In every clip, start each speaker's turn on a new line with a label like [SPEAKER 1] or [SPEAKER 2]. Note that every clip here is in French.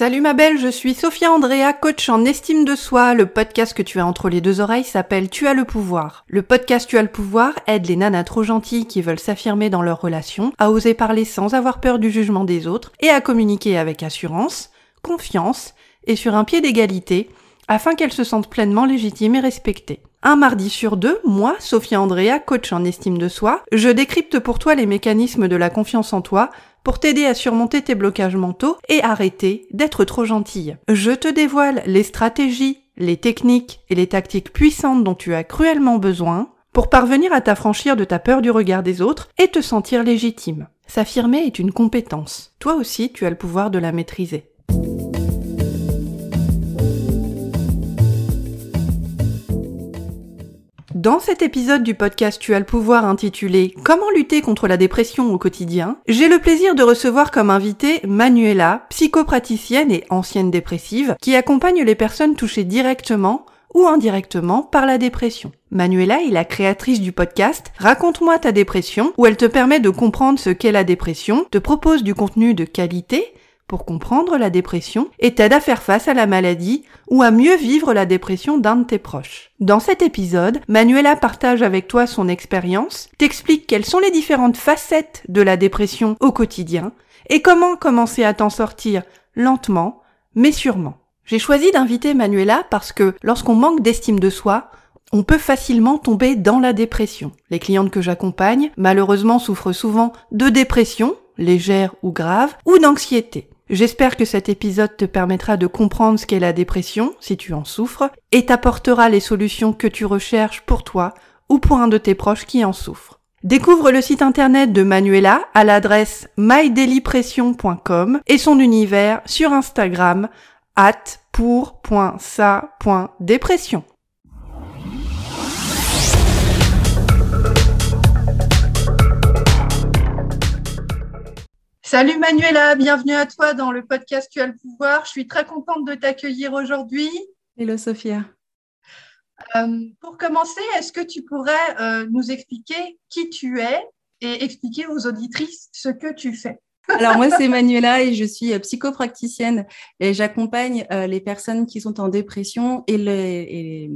[SPEAKER 1] Salut ma belle, je suis Sophia Andrea, coach en estime de soi. Le podcast que tu as entre les deux oreilles s'appelle Tu as le pouvoir. Le podcast Tu as le pouvoir aide les nanas trop gentilles qui veulent s'affirmer dans leurs relations à oser parler sans avoir peur du jugement des autres et à communiquer avec assurance, confiance et sur un pied d'égalité afin qu'elles se sentent pleinement légitimes et respectées. Un mardi sur deux, moi, Sophia Andrea, coach en estime de soi, je décrypte pour toi les mécanismes de la confiance en toi pour t'aider à surmonter tes blocages mentaux et arrêter d'être trop gentille. Je te dévoile les stratégies, les techniques et les tactiques puissantes dont tu as cruellement besoin pour parvenir à t'affranchir de ta peur du regard des autres et te sentir légitime. S'affirmer est une compétence. Toi aussi, tu as le pouvoir de la maîtriser. Dans cet épisode du podcast Tu as le pouvoir intitulé Comment lutter contre la dépression au quotidien, j'ai le plaisir de recevoir comme invité Manuela, psychopraticienne et ancienne dépressive, qui accompagne les personnes touchées directement ou indirectement par la dépression. Manuela est la créatrice du podcast Raconte-moi ta dépression, où elle te permet de comprendre ce qu'est la dépression, te propose du contenu de qualité pour comprendre la dépression et t'aide à faire face à la maladie ou à mieux vivre la dépression d'un de tes proches. Dans cet épisode, Manuela partage avec toi son expérience, t'explique quelles sont les différentes facettes de la dépression au quotidien et comment commencer à t'en sortir lentement mais sûrement. J'ai choisi d'inviter Manuela parce que lorsqu'on manque d'estime de soi, on peut facilement tomber dans la dépression. Les clientes que j'accompagne, malheureusement, souffrent souvent de dépression, légère ou grave, ou d'anxiété. J'espère que cet épisode te permettra de comprendre ce qu'est la dépression, si tu en souffres, et t'apportera les solutions que tu recherches pour toi ou pour un de tes proches qui en souffre. Découvre le site internet de Manuela à l'adresse mydailypression.com et son univers sur Instagram at pour.sa.dépression. Salut Manuela, bienvenue à toi dans le podcast Tu as le pouvoir. Je suis très contente de t'accueillir aujourd'hui.
[SPEAKER 2] Hello Sophia.
[SPEAKER 1] Euh, pour commencer, est-ce que tu pourrais euh, nous expliquer qui tu es et expliquer aux auditrices ce que tu fais?
[SPEAKER 2] Alors moi c'est Manuela et je suis euh, psychopraticienne et j'accompagne les personnes qui sont en dépression et,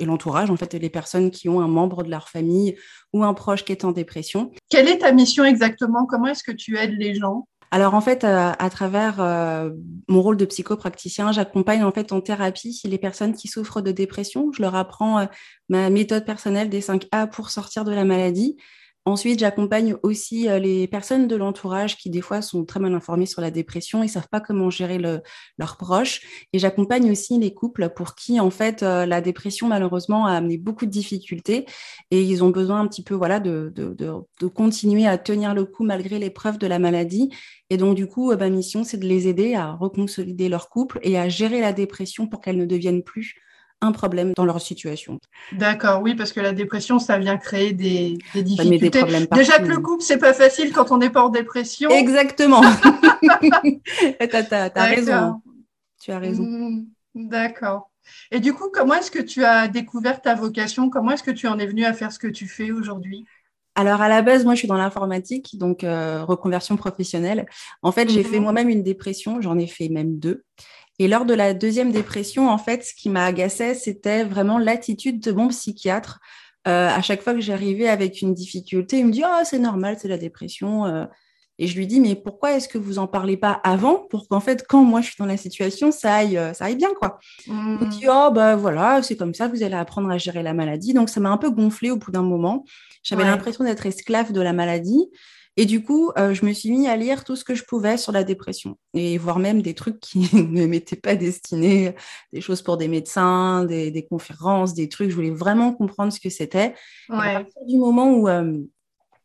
[SPEAKER 2] l'entourage en fait les personnes qui ont un membre de leur famille ou un proche qui est en dépression.
[SPEAKER 1] Quelle est ta mission exactement? Comment est-ce que tu aides les gens?
[SPEAKER 2] Alors en fait, à, travers euh, mon rôle de psychopraticien, j'accompagne en fait en thérapie les personnes qui souffrent de dépression. Je leur apprends euh, ma méthode personnelle des 5 A pour sortir de la maladie. Ensuite, j'accompagne aussi euh, les personnes de l'entourage qui, des fois, sont très mal informées sur la dépression et ne savent pas comment gérer leurs proches. Et j'accompagne aussi les couples pour qui, en fait, euh, la dépression, malheureusement, a amené beaucoup de difficultés et ils ont besoin un petit peu voilà, de, de, continuer à tenir le coup malgré l'épreuve de la maladie. Et donc, du coup, euh, ma mission, c'est de les aider à reconsolider leur couple et à gérer la dépression pour qu'elle ne devienne plus un problème dans leur situation.
[SPEAKER 1] D'accord, oui, parce que la dépression, ça vient créer des, difficultés. Déjà que le couple, c'est pas facile quand on n'est pas en dépression.
[SPEAKER 2] Exactement. tu as, raison. Tu as raison. Mmh,
[SPEAKER 1] d'accord. Et du coup, comment est-ce que tu as découvert ta vocation? Comment est-ce que tu en es venu à faire ce que tu fais aujourd'hui?
[SPEAKER 2] Alors à la base, moi je suis dans l'informatique, donc euh, reconversion professionnelle. En fait, j'ai fait mmh. moi-même une dépression, j'en ai fait même deux. Et lors de la deuxième dépression, en fait, ce qui m'a agacé, c'était vraiment l'attitude de mon psychiatre. Euh, à chaque fois que j'arrivais avec une difficulté, il me dit Oh, c'est normal, c'est la dépression. Euh. Et je lui dis Mais pourquoi est-ce que vous n'en parlez pas avant pour qu'en fait, quand moi je suis dans la situation, ça aille, euh, ça aille bien quoi Il me mmh. dit Oh, bah voilà, c'est comme ça, vous allez apprendre à gérer la maladie. Donc ça m'a un peu gonflé au bout d'un moment. J'avais l'impression d'être esclave de la maladie. Et du coup, euh, je me suis mis à lire tout ce que je pouvais sur la dépression et voir même des trucs qui ne m'étaient pas destinés, des choses pour des médecins, des, conférences, des trucs. Je voulais vraiment comprendre ce que c'était. À partir du moment où euh,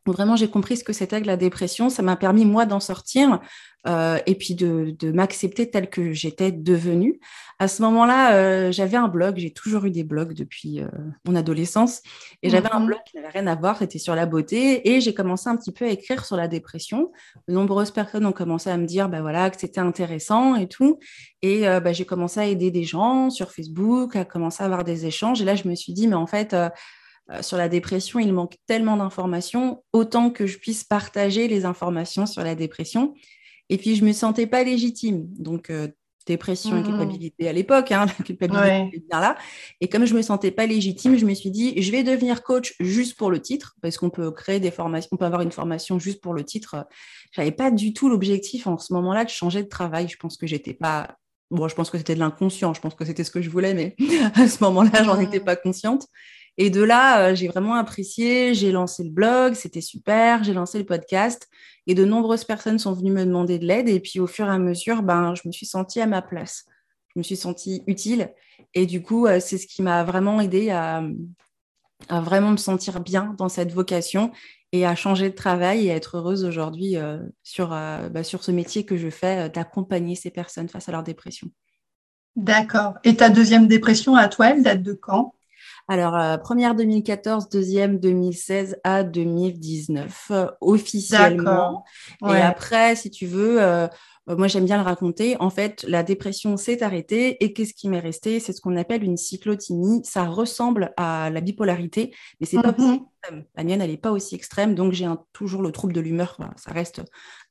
[SPEAKER 2] vraiment j'ai compris ce que c'était que la dépression, ça m'a permis moi d'en sortir euh, et puis de, m'accepter telle que j'étais devenue. À ce moment-là, euh, j'avais un blog, j'ai toujours eu des blogs depuis euh, mon adolescence, et j'avais un blog qui n'avait rien à voir, c'était sur la beauté, et j'ai commencé un petit peu à écrire sur la dépression. De nombreuses personnes ont commencé à me dire bah voilà, que c'était intéressant et tout, et bah, j'ai commencé à aider des gens sur Facebook, à commencer à avoir des échanges, et là je me suis dit mais en fait sur la dépression, il manque tellement d'informations, autant que je puisse partager les informations sur la dépression. Et puis, je ne me sentais pas légitime. Donc, euh, dépression et mmh. culpabilité à l'époque. Hein, la culpabilité bien là. Et comme je me sentais pas légitime, je me suis dit, je vais devenir coach juste pour le titre, parce qu'on peut créer des formations, on peut avoir une formation juste pour le titre. J'avais pas du tout l'objectif en ce moment-là de changer de travail. Je pense que j'étais pas Bon, je pense que c'était de l'inconscient, je pense que c'était ce que je voulais, mais à ce moment-là, j'en étais pas consciente. Et de là, euh, j'ai vraiment apprécié, j'ai lancé le blog, c'était super, j'ai lancé le podcast et de nombreuses personnes sont venues me demander de l'aide. Et puis au fur et à mesure, ben, je me suis sentie à ma place, je me suis sentie utile. Et du coup, euh, c'est ce qui m'a vraiment aidé à, vraiment me sentir bien dans cette vocation et à changer de travail et à être heureuse aujourd'hui euh, sur, bah, sur ce métier que je fais, d'accompagner ces personnes face à leur dépression.
[SPEAKER 3] D'accord. Et ta deuxième dépression à toi, elle date de quand?
[SPEAKER 2] Alors, euh, première 2014, deuxième 2016 à 2019, euh, officiellement. Et après, si tu veux, euh, moi j'aime bien le raconter. En fait, la dépression s'est arrêtée et qu'est-ce qui m'est resté? C'est ce qu'on appelle une cyclothymie. Ça ressemble à la bipolarité, mais c'est pas mm La mienne, elle n'est pas aussi extrême, donc j'ai toujours le trouble de l'humeur. ça reste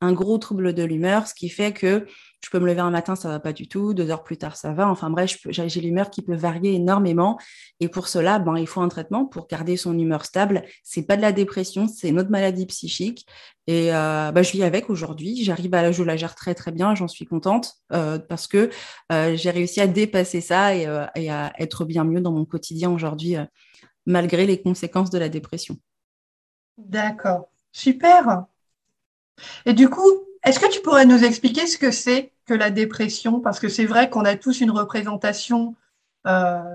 [SPEAKER 2] un gros trouble de l'humeur, ce qui fait que je peux me lever un matin, ça va pas du tout. Deux heures plus tard, ça va. Enfin bref, j'ai l'humeur qui peut varier énormément. Et pour cela, ben, il faut un traitement pour garder son humeur stable. C'est pas de la dépression, c'est une autre maladie psychique. Et euh, ben, je vis avec aujourd'hui. J'arrive à je la gère très très bien. J'en suis contente euh, parce que euh, j'ai réussi à dépasser ça et, et, à être bien mieux dans mon quotidien aujourd'hui, malgré les conséquences de la dépression.
[SPEAKER 3] D'accord, super. Et du coup, est-ce que tu pourrais nous expliquer ce que c'est que la dépression? Parce que c'est vrai qu'on a tous une représentation, euh,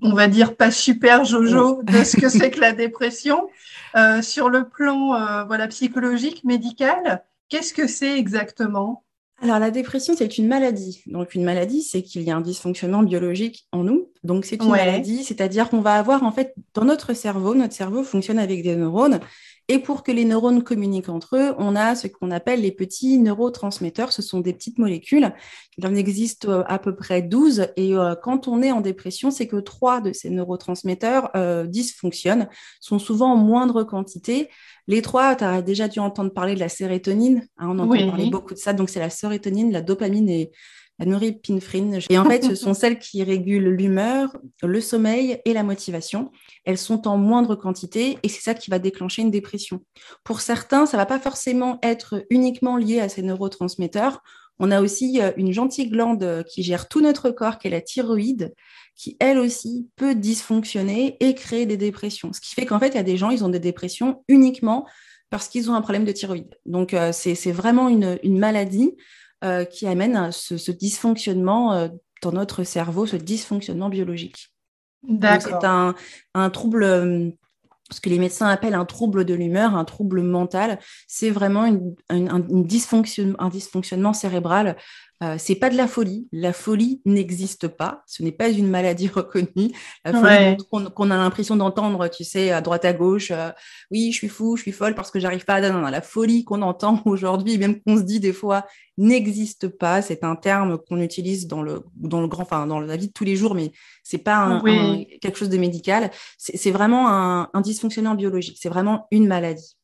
[SPEAKER 3] on va dire pas super jojo, de ce que c'est que la dépression. Euh, sur le plan euh, voilà, psychologique, médical, qu'est-ce que c'est exactement?
[SPEAKER 2] Alors, la dépression, c'est une maladie. Donc, une maladie, c'est qu'il y a un dysfonctionnement biologique en nous. Donc, c'est une maladie, c'est-à-dire qu'on va avoir, en fait, dans notre cerveau, notre cerveau fonctionne avec des neurones et pour que les neurones communiquent entre eux, on a ce qu'on appelle les petits neurotransmetteurs. Ce sont des petites molécules. Il en existe euh, à peu près 12. Et euh, quand on est en dépression, c'est que trois de ces neurotransmetteurs euh, dysfonctionnent, sont souvent en moindre quantité. Les trois, tu as déjà dû entendre parler de la sérotonine. Hein, on entend parler beaucoup de ça. Donc, c'est la sérotonine, la dopamine et la norépinéphrine. Et en fait, ce sont celles qui régulent l'humeur, le sommeil et la motivation. Elles sont en moindre quantité et c'est ça qui va déclencher une dépression. Pour certains, ça va pas forcément être uniquement lié à ces neurotransmetteurs. On a aussi euh, une gentille glande qui gère tout notre corps, qui est la thyroïde, qui elle aussi peut dysfonctionner et créer des dépressions. Ce qui fait qu'en fait, il y a des gens, ils ont des dépressions uniquement parce qu'ils ont un problème de thyroïde. Donc, euh, c'est vraiment une maladie euh, qui amène ce, dysfonctionnement euh, dans notre cerveau, ce dysfonctionnement biologique. C'est un, un, trouble, euh, ce que les médecins appellent un trouble de l'humeur, un trouble mental. C'est vraiment une, un, dysfonction, un dysfonctionnement cérébral euh, c'est pas de la folie. La folie n'existe pas. Ce n'est pas une maladie reconnue. La folie qu'on a l'impression d'entendre, tu sais, à droite à gauche. Euh, oui, je suis fou, je suis folle parce que j'arrive pas à. Non, la folie qu'on entend aujourd'hui, même qu'on se dit des fois, n'existe pas. C'est un terme qu'on utilise dans le dans le grand, enfin dans la vie de tous les jours, mais c'est pas quelque chose de médical. C'est vraiment un, un dysfonctionnement biologique. C'est vraiment une maladie.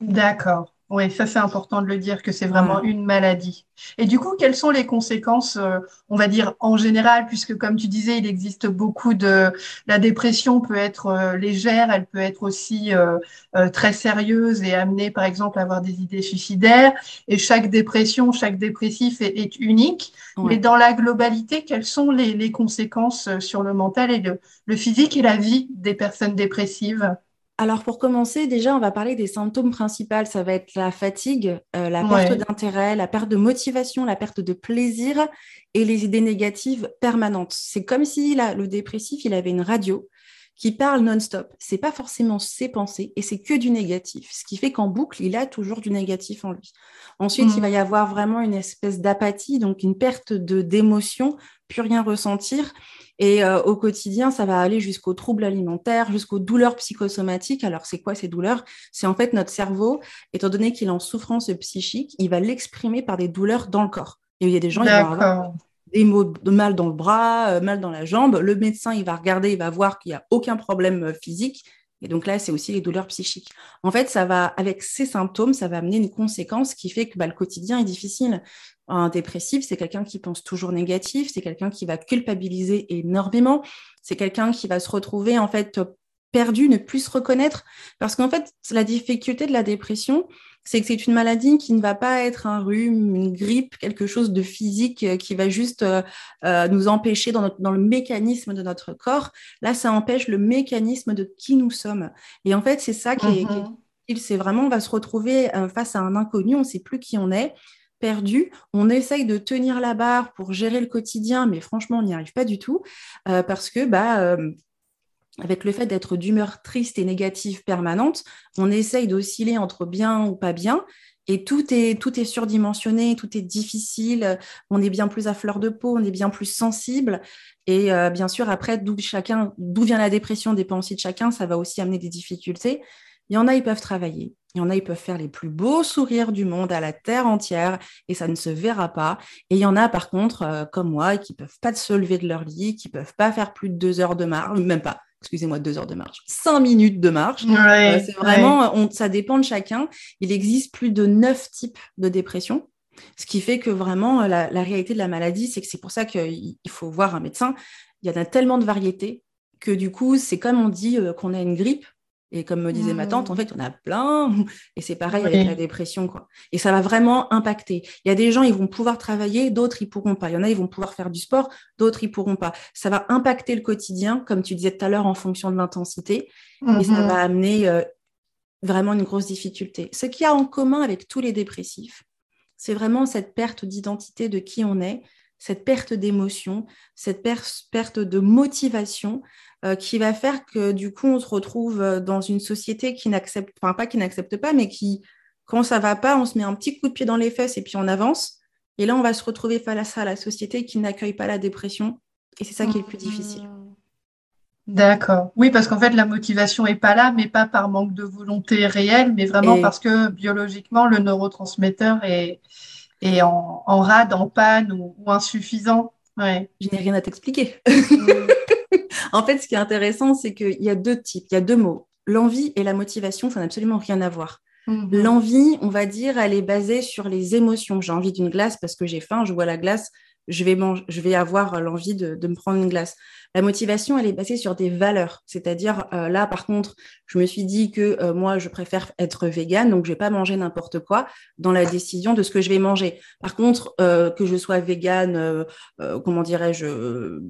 [SPEAKER 3] D'accord. Oui, ça c'est important de le dire que c'est vraiment une maladie. Et du coup, quelles sont les conséquences, euh, on va dire en général, puisque comme tu disais, il existe beaucoup de... La dépression peut être euh, légère, elle peut être aussi euh, très sérieuse et amener par exemple à avoir des idées suicidaires. Et chaque dépression, chaque dépressif est, unique. Mais dans la globalité, quelles sont les, conséquences sur le mental et le physique et la vie des personnes dépressives?
[SPEAKER 2] Alors pour commencer, déjà, on va parler des symptômes principaux. Ça va être la fatigue, euh, la perte d'intérêt, la perte de motivation, la perte de plaisir et les idées négatives permanentes. C'est comme si le dépressif, il avait une radio qui parle non-stop. C'est pas forcément ses pensées et c'est que du négatif. Ce qui fait qu'en boucle, il a toujours du négatif en lui. Ensuite, il va y avoir vraiment une espèce d'apathie, donc une perte de d'émotion, plus rien ressentir. Et euh, au quotidien, ça va aller jusqu'aux troubles alimentaires, jusqu'aux douleurs psychosomatiques. Alors, c'est quoi ces douleurs? C'est en fait notre cerveau, étant donné qu'il est en souffrance psychique, il va l'exprimer par des douleurs dans le corps. Et il y a des gens, qui vont avoir des maux de mal dans le bras, euh, mal dans la jambe. Le médecin, il va regarder, il va voir qu'il n'y a aucun problème euh, physique. Et donc là, c'est aussi les douleurs psychiques. En fait, ça va, avec ces symptômes, ça va amener une conséquence qui fait que bah, le quotidien est difficile. Un dépressif, c'est quelqu'un qui pense toujours négatif, c'est quelqu'un qui va culpabiliser énormément, c'est quelqu'un qui va se retrouver en fait perdu, ne plus se reconnaître. Parce qu'en fait, la difficulté de la dépression, c'est que c'est une maladie qui ne va pas être un rhume, une grippe, quelque chose de physique euh, qui va juste euh, euh, nous empêcher dans, dans, le mécanisme de notre corps. Là, ça empêche le mécanisme de qui nous sommes. Et en fait, c'est ça qui est, mm-hmm. c'est vraiment, on va se retrouver face à un inconnu, on ne sait plus qui on est perdu. On essaye de tenir la barre pour gérer le quotidien, mais franchement, on n'y arrive pas du tout parce que bah, avec le fait d'être d'humeur triste et négative permanente, on essaye d'osciller entre bien ou pas bien. Et tout est, tout est surdimensionné, tout est difficile, on est bien plus à fleur de peau, on est bien plus sensible. Et euh, bien sûr, après, d'où vient la dépression dépend aussi de chacun, ça va aussi amener des difficultés. Il y en a, ils peuvent travailler. Il y en a, ils peuvent faire les plus beaux sourires du monde à la terre entière et ça ne se verra pas. Et il y en a, par contre, euh, comme moi, qui peuvent pas se lever de leur lit, qui peuvent pas faire plus de deux heures de marche, même pas, excusez-moi, deux heures de marche, cinq minutes de marche. Euh, c'est vraiment, ça dépend de chacun. Il existe plus de neuf types de dépression. Ce qui fait que vraiment, la, réalité de la maladie, c'est que c'est pour ça qu'il faut voir un médecin. Il y en a tellement de variétés que du coup, c'est comme on dit euh, qu'on a une grippe, et comme me disait ma tante, en mmh. fait, on a plein. Et c'est pareil avec la dépression, quoi. Et ça va vraiment impacter. Il y a des gens, ils vont pouvoir travailler, d'autres, ils pourront pas. Il y en a, ils vont pouvoir faire du sport, d'autres, ils pourront pas. Ça va impacter le quotidien, comme tu disais tout à l'heure, en fonction de l'intensité. Et ça mmh va amener euh, vraiment une grosse difficulté. Ce qu'il y a en commun avec tous les dépressifs, c'est vraiment cette perte d'identité de qui on est, cette perte d'émotion, cette perte de motivation, euh, qui va faire que du coup, on se retrouve euh, dans une société qui n'accepte, enfin pas qui n'accepte pas, mais qui, quand ça va pas, on se met un petit coup de pied dans les fesses et puis on avance. Et là, on va se retrouver face à la société qui n'accueille pas la dépression. Et c'est ça qui est le plus difficile.
[SPEAKER 3] D'accord. Oui, parce qu'en fait, la motivation n'est pas là, mais pas par manque de volonté réelle, mais vraiment parce que biologiquement, le neurotransmetteur est, est en, rade, en panne ou, insuffisant. Ouais.
[SPEAKER 2] Je n'ai rien à t'expliquer. en fait, ce qui est intéressant, c'est qu'il y a deux types, il y a deux mots. L'envie et la motivation, ça n'a absolument rien à voir. Mhm. L'envie, on va dire, elle est basée sur les émotions. J'ai envie d'une glace parce que j'ai faim, je vois la glace, je vais, je vais avoir l'envie de, me prendre une glace. La motivation, elle est basée sur des valeurs. C'est-à-dire, euh, là, par contre, je me suis dit que euh, moi, je préfère être végane, donc je vais pas manger n'importe quoi dans la décision de ce que je vais manger. Par contre, euh, que je sois végane, comment dirais-je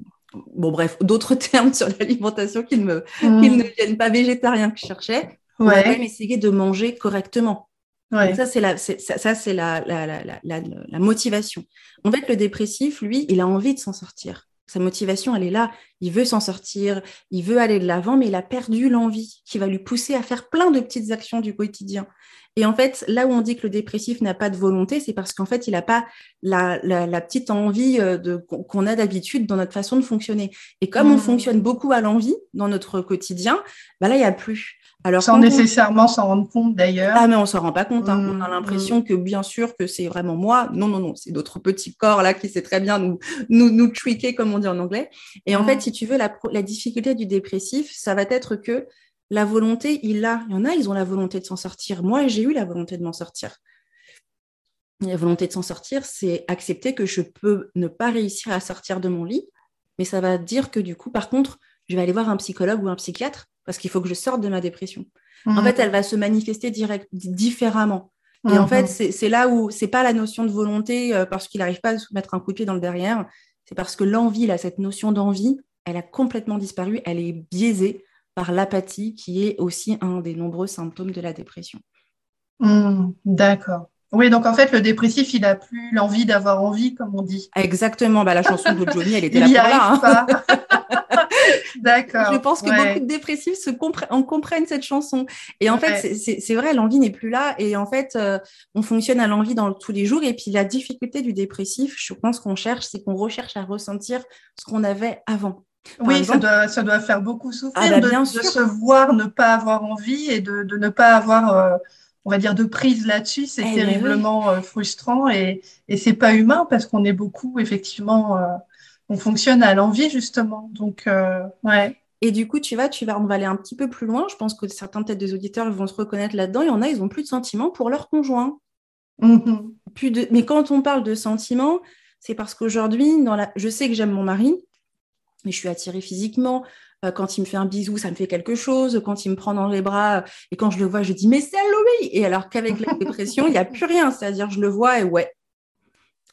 [SPEAKER 2] bon bref, d'autres termes sur l'alimentation qui, ne mmh. ne viennent pas végétariens que je cherchais, on va même essayer de manger correctement. Ça, c'est la, ça, c'est la, la, la, la, motivation. En fait, le dépressif, lui, il a envie de s'en sortir. Sa motivation, elle est là. Il veut s'en sortir, il veut aller de l'avant, mais il a perdu l'envie qui va lui pousser à faire plein de petites actions du quotidien. Et en fait, là où on dit que le dépressif n'a pas de volonté, c'est parce qu'en fait, il n'a pas la, petite envie euh, de, qu'on a d'habitude dans notre façon de fonctionner. Et comme on mmh. fonctionne beaucoup à l'envie dans notre quotidien, bah là, il n'y a plus.
[SPEAKER 3] Alors, Sans nécessairement s'en rendre compte d'ailleurs.
[SPEAKER 2] Ah, mais on s'en rend pas compte. Hein. on a mmh, l'impression mmh. que bien sûr que c'est vraiment moi. Non, non, non, c'est d'autres petits corps là qui sait très bien nous, nous, nous comme on dit en anglais. Et en fait, si tu veux, la, la difficulté du dépressif, ça va être que la volonté, il a. Il y en a, ils ont la volonté de s'en sortir. Moi, j'ai eu la volonté de m'en sortir. La volonté de s'en sortir, c'est accepter que je peux ne pas réussir à sortir de mon lit, mais ça va dire que du coup, par contre, je vais aller voir un psychologue ou un psychiatre parce qu'il faut que je sorte de ma dépression. En fait, elle va se manifester direct, différemment. Et en fait, mmh. c'est là où c'est pas la notion de volonté euh, parce qu'il n'arrive pas à se mettre un coup de pied dans le derrière. C'est parce que l'envie, là, cette notion d'envie, elle a complètement disparu, elle est biaisée par l'apathie, qui est aussi un des nombreux symptômes de la dépression.
[SPEAKER 3] Hmm, d'accord. Oui, donc en fait, le dépressif, il n'a plus l'envie d'avoir envie, comme on dit.
[SPEAKER 2] Exactement. Bah, la chanson de Johnny, elle était là pour là. Hein.
[SPEAKER 3] D'accord.
[SPEAKER 2] Je pense que beaucoup de dépressifs se comprennent cette chanson. Et en fait, c'est vrai, l'envie n'est plus là. Et en fait, euh, on fonctionne à l'envie dans tous les jours. Et puis, la difficulté du dépressif, je pense qu'on cherche, c'est qu'on recherche à ressentir ce qu'on avait avant
[SPEAKER 3] oui, ça, doit, ça doit faire beaucoup souffrir ah bah, de, se voir ne pas avoir envie et de, de ne pas avoir, euh, on va dire, de prise là-dessus. C'est eh terriblement euh, frustrant et, et c'est pas humain parce qu'on est beaucoup, effectivement, euh, on fonctionne à l'envie, justement. Donc, ouais.
[SPEAKER 2] Et du coup, tu vas, tu vas, on va aller un petit peu plus loin. Je pense que certains peut-être des auditeurs vont se reconnaître là-dedans. Il y en a, ils n'ont plus de sentiments pour leur conjoint. Mm-hmm. Plus de... Mais quand on parle de sentiments, c'est parce qu'aujourd'hui, dans la... je sais que j'aime mon mari, mais je suis attirée physiquement. Euh, quand il me fait un bisou, ça me fait quelque chose. Quand il me prend dans les bras et quand je le vois, je dis mais c'est Louis. Et alors qu'avec la dépression, il n'y a plus rien. C'est-à-dire, je le vois et ouais,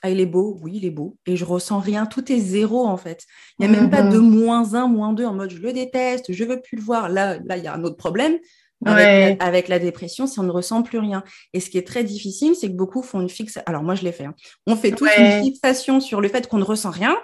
[SPEAKER 2] ah, il est beau, oui, il est beau. Et je ressens rien. Tout est zéro, en fait. Il n'y a même pas de mhm. moins un, moins deux en mode je le déteste, je veux plus le voir. Là, là, il y a un autre problème. Avec, la, dépression, si on ne ressent plus rien. Et ce qui est très difficile, c'est que beaucoup font une fixation. Alors, moi, je l'ai fait. Hein. On fait tous une fixation sur le fait qu'on ne ressent rien.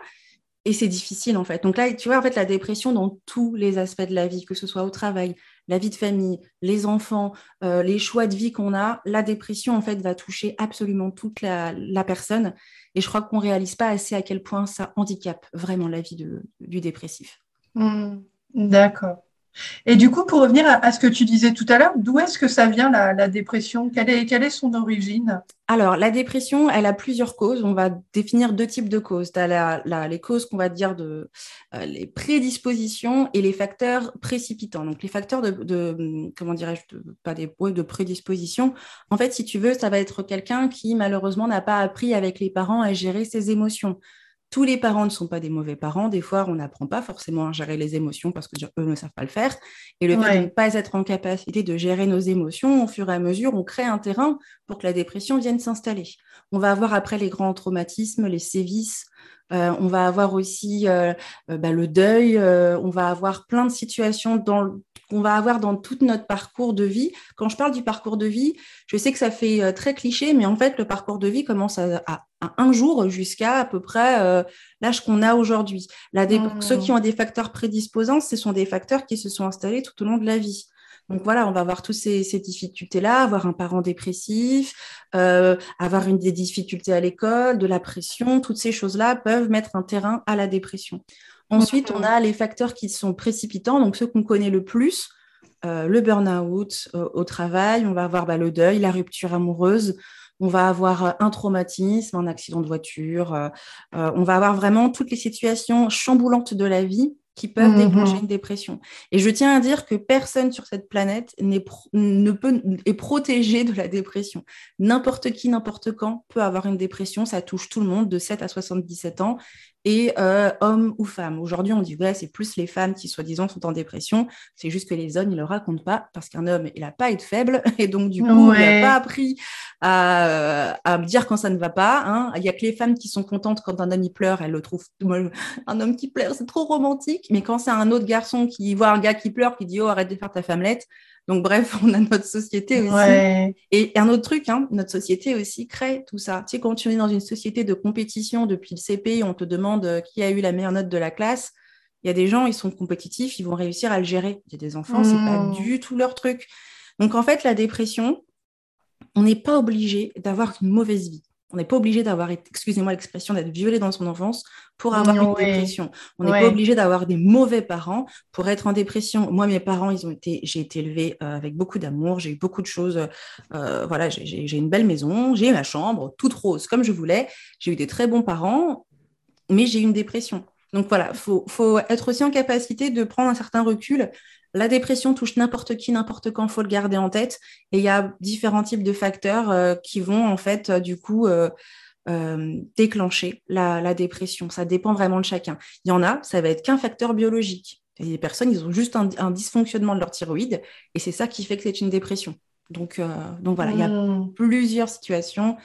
[SPEAKER 2] Et c'est difficile, en fait. Donc là, tu vois, en fait, la dépression dans tous les aspects de la vie, que ce soit au travail, la vie de famille, les enfants, euh, les choix de vie qu'on a, la dépression, en fait, va toucher absolument toute la, personne. Et je crois qu'on ne réalise pas assez à quel point ça handicape vraiment la vie du dépressif.
[SPEAKER 3] Mmh. D'accord. Et du coup, pour revenir à, ce que tu disais tout à l'heure, d'où est-ce que ça vient la, dépression? Quelle est, son origine?
[SPEAKER 2] Alors, la dépression, elle a plusieurs causes. On va définir deux types de causes. Tu as les causes qu'on va dire de euh, les prédispositions et les facteurs précipitants. Donc, les facteurs de, comment dirais-je, pas de prédisposition. En fait, si tu veux, ça va être quelqu'un qui malheureusement n'a pas appris avec les parents à gérer ses émotions tous les parents ne sont pas des mauvais parents. Des fois, on n'apprend pas forcément à gérer les émotions parce que eux ne savent pas le faire. Et le fait de ne pas être en capacité de gérer nos émotions, au fur et à mesure, on crée un terrain pour que la dépression vienne s'installer. On va avoir après les grands traumatismes, les sévices. Euh, on va avoir aussi euh, euh, bah, le deuil. on va avoir plein de situations dans, qu'on va avoir dans tout notre parcours de vie. Quand je parle du parcours de vie, je sais que ça fait euh, très cliché, mais en fait, le parcours de vie commence à, un jour jusqu'à à peu près euh, l'âge qu'on a aujourd'hui. Mmh. Ceux qui ont des facteurs prédisposants, ce sont des facteurs qui se sont installés tout au long de la vie. Donc voilà, on va avoir toutes ces, difficultés-là, avoir un parent dépressif, euh, avoir une des difficultés à l'école, de la pression, toutes ces choses-là peuvent mettre un terrain à la dépression. Ensuite, on a les facteurs qui sont précipitants, donc ceux qu'on connaît le plus, euh, le burn-out euh, au travail, on va avoir bah, le deuil, la rupture amoureuse, on va avoir euh, un traumatisme, un accident de voiture, on va avoir vraiment toutes les situations chamboulantes de la vie qui peuvent mmh, déclencher mmh. une dépression. Et je tiens à dire que personne sur cette planète n'est ne peut, est protégé de la dépression. N'importe qui, n'importe quand peut avoir une dépression. Ça touche tout le monde de 7 à 77 ans et euh, hommes ou femmes. Aujourd'hui, on dit ouais, c'est plus les femmes qui, soi-disant, sont en dépression. C'est juste que les hommes, ils ne le racontent pas parce qu'un homme, il n'a pas à être faible et donc, du coup, il n'a pas appris à, à, dire quand ça ne va pas. Hein. Il n'y a que les femmes qui sont contentes quand un homme y pleure. Elles le trouvent. un homme qui pleure, c'est trop romantique. Mais quand c'est un autre garçon qui voit un gars qui pleure, qui dit oh, arrête de faire ta femmelette, donc, bref, on a notre société aussi. Et un autre truc, hein, notre société aussi crée tout ça. Tu sais, quand tu es dans une société de compétition depuis le CP, on te demande euh, qui a eu la meilleure note de la classe. Il y a des gens, ils sont compétitifs, ils vont réussir à le gérer. Il y a des enfants, c'est pas mmh. du tout leur truc. Donc, en fait, la dépression, on n'est pas obligé d'avoir une mauvaise vie. On n'est pas obligé d'avoir, excusez-moi l'expression, d'être violé dans son enfance pour avoir une dépression. On n'est pas obligé d'avoir des mauvais parents pour être en dépression. Moi, mes parents, ils ont été, j'ai été élevée euh, avec beaucoup d'amour, j'ai eu beaucoup de choses. Euh, voilà, j'ai une belle maison, j'ai ma chambre toute rose comme je voulais. J'ai eu des très bons parents, mais j'ai eu une dépression. Donc voilà, il faut, faut, être aussi en capacité de prendre un certain recul la dépression touche n'importe qui, n'importe quand, il faut le garder en tête. Et il y a différents types de facteurs euh, qui vont, en fait, euh, du coup, euh, déclencher la, dépression. Ça dépend vraiment de chacun. Il y en a, ça va être qu'un facteur biologique. Il y a des personnes, ils ont juste un, dysfonctionnement de leur thyroïde et c'est ça qui fait que c'est une dépression. Donc, donc voilà, il y a mmh. plusieurs situations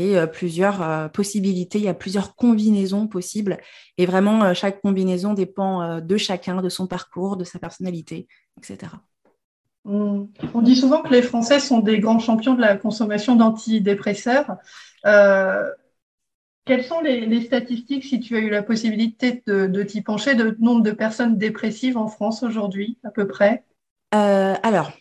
[SPEAKER 2] et euh, plusieurs euh, possibilités, il y a plusieurs combinaisons possibles. Et vraiment, euh, chaque combinaison dépend de chacun, de son parcours, de sa personnalité, etc.
[SPEAKER 3] On dit souvent que les Français sont des grands champions de la consommation d'antidépresseurs. quelles sont les, statistiques, si tu as eu la possibilité de, t'y pencher, de nombre de personnes dépressives en France aujourd'hui, à peu près?
[SPEAKER 2] Alors,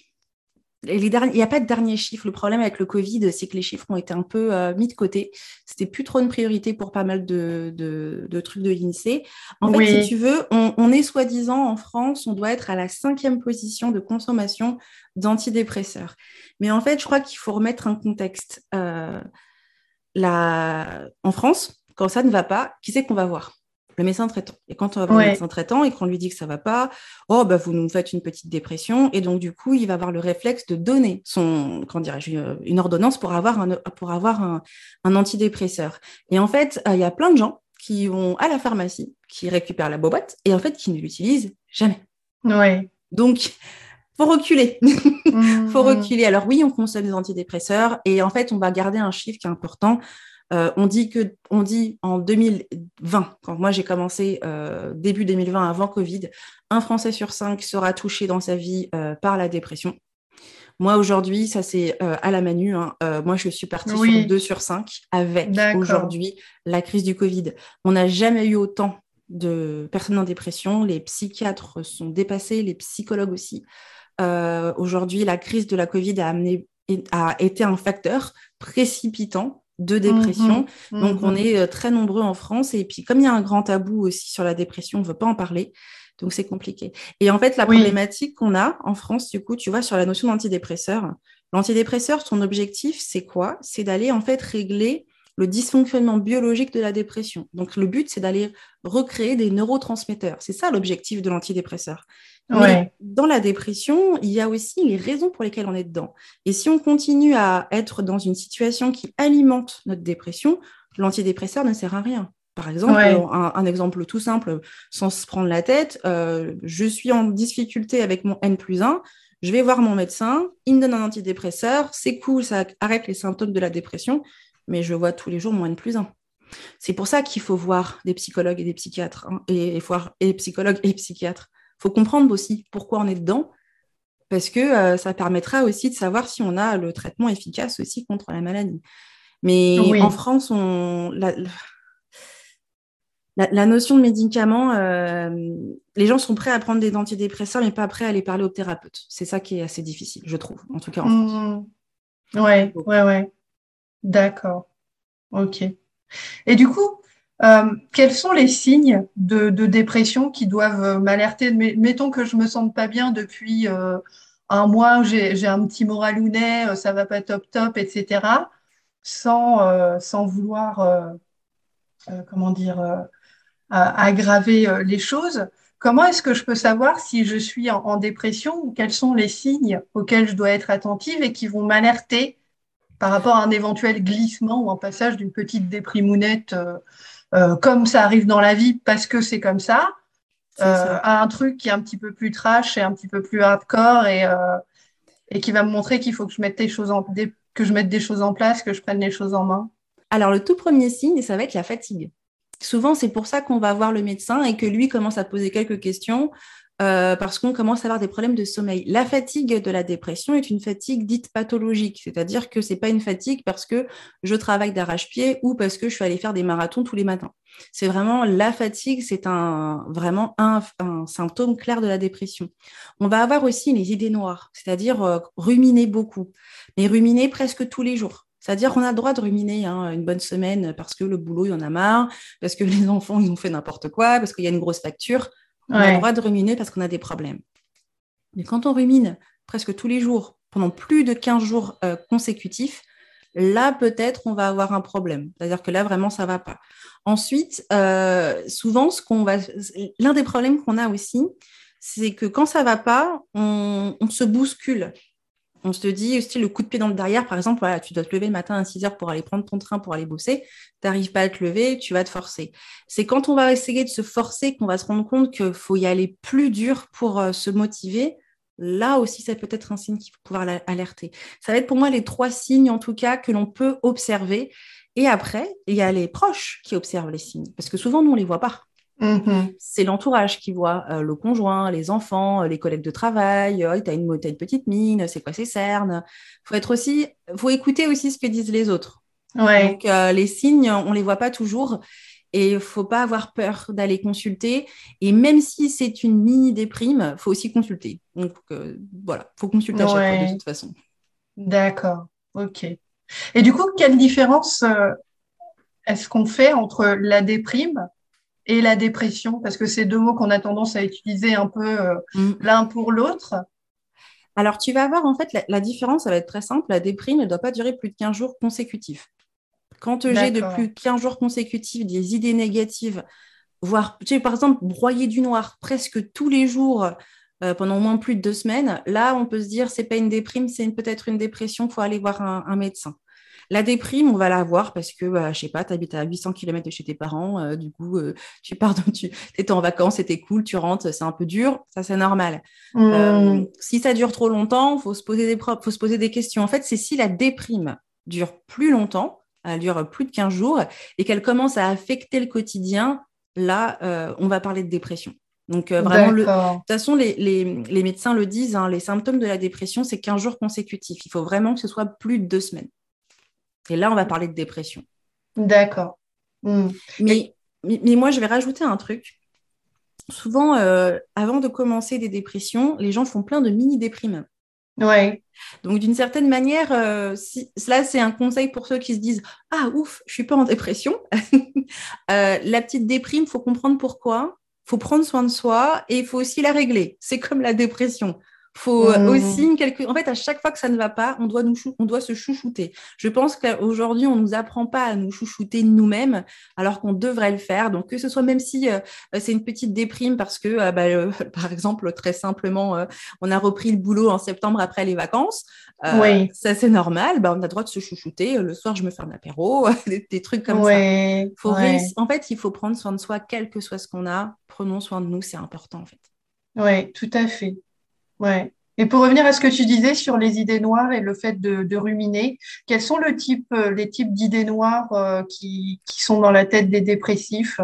[SPEAKER 2] il n'y a pas de dernier chiffre. Le problème avec le Covid, c'est que les chiffres ont été un peu euh, mis de côté. C'était plus trop une priorité pour pas mal de, trucs de l'INSEE. En fait, si tu veux, on, est soi-disant en France, on doit être à la cinquième position de consommation d'antidépresseurs. Mais en fait, je crois qu'il faut remettre un contexte. Euh, En France, quand ça ne va pas, qui c'est qu'on va voir? Le médecin traitant. Et quand on va voir le médecin traitant et qu'on lui dit que ça va pas, oh bah vous nous faites une petite dépression et donc du coup il va avoir le réflexe de donner son, comment dirais-je, une ordonnance pour avoir un pour avoir un, un antidépresseur. Et en fait, euh, il y a plein de gens qui vont à la pharmacie, qui récupèrent la boîte et en fait qui ne l'utilisent jamais.
[SPEAKER 3] Ouais.
[SPEAKER 2] Donc faut reculer. mmh, faut reculer. Alors oui, on consomme des antidépresseurs et en fait, on va garder un chiffre qui est important. Euh, on dit que, on dit en 2020, quand moi j'ai commencé euh, début 2020 avant Covid, un Français sur cinq sera touché dans sa vie euh, par la dépression. Moi aujourd'hui, ça c'est à la manu. Hein. moi je suis partie sur 2 sur 5 avec aujourd'hui la crise du Covid. On n'a jamais eu autant de personnes en dépression. Les psychiatres sont dépassés, les psychologues aussi. aujourd'hui, la crise de la Covid a amené a été un facteur précipitant de dépression. Mhm. Donc, on est euh, très nombreux en France. Et puis, comme il y a un grand tabou aussi sur la dépression, on ne veut pas en parler. Donc, c'est compliqué. Et en fait, la problématique qu'on a en France, du coup, tu vois, sur la notion d'antidépresseur, l'antidépresseur, son objectif, c'est quoi? C'est d'aller, en fait, régler le dysfonctionnement biologique de la dépression. Donc, le but, c'est d'aller recréer des neurotransmetteurs. C'est ça l'objectif de l'antidépresseur. Mais dans la dépression, il y a aussi les raisons pour lesquelles on est dedans. Et si on continue à être dans une situation qui alimente notre dépression, l'antidépresseur ne sert à rien. Par exemple, un, exemple tout simple, sans se prendre la tête, euh, je suis en difficulté avec mon N plus 1, je vais voir mon médecin, il me donne un antidépresseur, c'est cool, ça arrête les symptômes de la dépression, mais je vois tous les jours mon N plus 1. C'est pour ça qu'il faut voir des psychologues et des psychiatres, hein, et, et, voir et psychologues et psychiatres faut comprendre aussi pourquoi on est dedans, parce que euh, ça permettra aussi de savoir si on a le traitement efficace aussi contre la maladie. Mais en France, on, la, la, notion de médicament, euh, les gens sont prêts à prendre des antidépresseurs, mais pas prêts à aller parler au thérapeute. C'est ça qui est assez difficile, je trouve, en tout cas en France.
[SPEAKER 3] Mmh. Ouais, ouais, ouais. D'accord. Ok. Et du coup, euh, quels sont les signes de, dépression qui doivent m'alerter? Mettons que je me sente pas bien depuis euh, un mois, j'ai un petit moralounet, euh, ça va pas top top, etc. Sans, vouloir, comment dire, aggraver les choses. Comment est-ce que je peux savoir si je suis en, dépression ou quels sont les signes auxquels je dois être attentive et qui vont m'alerter par rapport à un éventuel glissement ou un passage d'une petite déprimounette euh, comme ça arrive dans la vie parce que c'est comme ça, euh, à un truc qui est un petit peu plus trash et un petit peu plus hardcore et, euh, et qui va me montrer qu'il faut que je mette des choses en que je mette des choses en place, que je prenne les choses en main.
[SPEAKER 2] Alors le tout premier signe, ça va être la fatigue. Souvent, c'est pour ça qu'on va voir le médecin et que lui commence à poser quelques questions euh, parce qu'on commence à avoir des problèmes de sommeil. La fatigue de la dépression est une fatigue dite pathologique, c'est-à-dire que c'est pas une fatigue parce que je travaille d'arrache-pied ou parce que je suis allée faire des marathons tous les matins. C'est vraiment la fatigue, c'est un vraiment un, symptôme clair de la dépression. On va avoir aussi les idées noires, c'est-à-dire euh, ruminer beaucoup, mais ruminer presque tous les jours. C'est-à-dire qu'on a le droit de ruminer hein, une bonne semaine parce que le boulot, il y en a marre, parce que les enfants, ils ont fait n'importe quoi, parce qu'il y a une grosse facture. On a le droit de ruminer parce qu'on a des problèmes. Mais quand on rumine presque tous les jours, pendant plus de 15 jours euh, consécutifs, là, peut-être, on va avoir un problème. C'est-à-dire que là, vraiment, ça ne va pas. Ensuite, euh, souvent, ce qu'on va... l'un des problèmes qu'on a aussi, c'est que quand ça ne va pas, on se bouscule on se dit, style, le coup de pied dans le derrière, par exemple, voilà, tu dois te lever le matin à 6 heures pour aller prendre ton train, pour aller bosser, tu n'arrives pas à te lever, tu vas te forcer. C'est quand on va essayer de se forcer qu'on va se rendre compte qu'il faut y aller plus dur pour euh, se motiver. Là aussi, ça peut être un signe qui peut pouvoir alerter. Ça va être pour moi les trois signes, en tout cas, que l'on peut observer. Et après, il y a les proches qui observent les signes, parce que souvent, nous, on ne les voit pas.
[SPEAKER 3] Mm-hmm.
[SPEAKER 2] C'est l'entourage qui voit euh, le conjoint, les enfants, euh, les collègues de travail. Oh, tu as, une petite mine, c'est quoi ces cernes? Faut être aussi, faut écouter aussi ce que disent les autres.
[SPEAKER 3] Donc,
[SPEAKER 2] euh, les signes, on les voit pas toujours. Et il faut pas avoir peur d'aller consulter. Et même si c'est une mini déprime, faut aussi consulter. Donc voilà, faut consulter à chaque fois de toute façon.
[SPEAKER 3] D'accord, ok. Et du coup, quelle différence est-ce qu'on fait entre la déprime et la dépression Parce que c'est deux mots qu'on a tendance à utiliser un peu euh, mm. l'un pour l'autre.
[SPEAKER 2] Alors, tu vas voir, en fait, la, différence, ça va être très simple. La déprime ne doit pas durer plus de 15 jours consécutifs. Quand j'ai de plus de 15 jours consécutifs des idées négatives voire, tu sais, par exemple, broyer du noir presque tous les jours euh, pendant au moins plus de deux semaines, là, on peut se dire, c'est pas une déprime, c'est peut-être une dépression, il faut aller voir un, médecin. La déprime, on va la voir parce que, bah, je sais pas, tu habites à 800 km de chez tes parents, euh, du coup, euh, tu pars, tu étais en vacances, c'était cool, tu rentres, c'est un peu dur, ça c'est normal. Mmh. si ça dure trop longtemps, faut se poser des faut se poser des questions. En fait, c'est si la déprime dure plus longtemps, elle dure plus de 15 jours, et qu'elle commence à affecter le quotidien, là, on va parler de dépression. Donc, euh, vraiment, de toute façon, les, médecins le disent, hein, les symptômes de la dépression, c'est 15 jours consécutifs. Il faut vraiment que ce soit plus de deux semaines. Et là, on va parler de dépression.
[SPEAKER 3] D'accord.
[SPEAKER 2] Hmm. Mais, mais, moi, je vais rajouter un truc. Souvent, euh, avant de commencer des dépressions, les gens font plein de mini-déprimes.
[SPEAKER 3] Ouais.
[SPEAKER 2] Donc, d'une certaine manière, euh, si, cela, c'est un conseil pour ceux qui se disent Ah, ouf, je suis pas en dépression. la petite déprime, il faut comprendre pourquoi faut prendre soin de soi et il faut aussi la régler. C'est comme la dépression faut mmh. aussi quelque... En fait, à chaque fois que ça ne va pas, on doit, nous on doit se chouchouter. Je pense qu'aujourd'hui, on ne nous apprend pas à nous chouchouter nous-mêmes, alors qu'on devrait le faire. Donc, que ce soit même si euh, c'est une petite déprime parce que, euh, bah, euh, par exemple, très simplement, on a repris le boulot en septembre après les vacances. oui. Ça, c'est normal. Bah, on a le droit de se chouchouter. Le soir, je me fais un apéro, des, trucs comme ça. Faut En fait, il faut prendre soin de soi, quel que soit ce qu'on a. Prenons soin de nous, c'est important, en fait.
[SPEAKER 3] Oui, tout à fait. Ouais. Et pour revenir à ce que tu disais sur les idées noires et le fait de, ruminer, quels sont le type, euh, les types d'idées noires euh, qui, qui, sont dans la tête des dépressifs?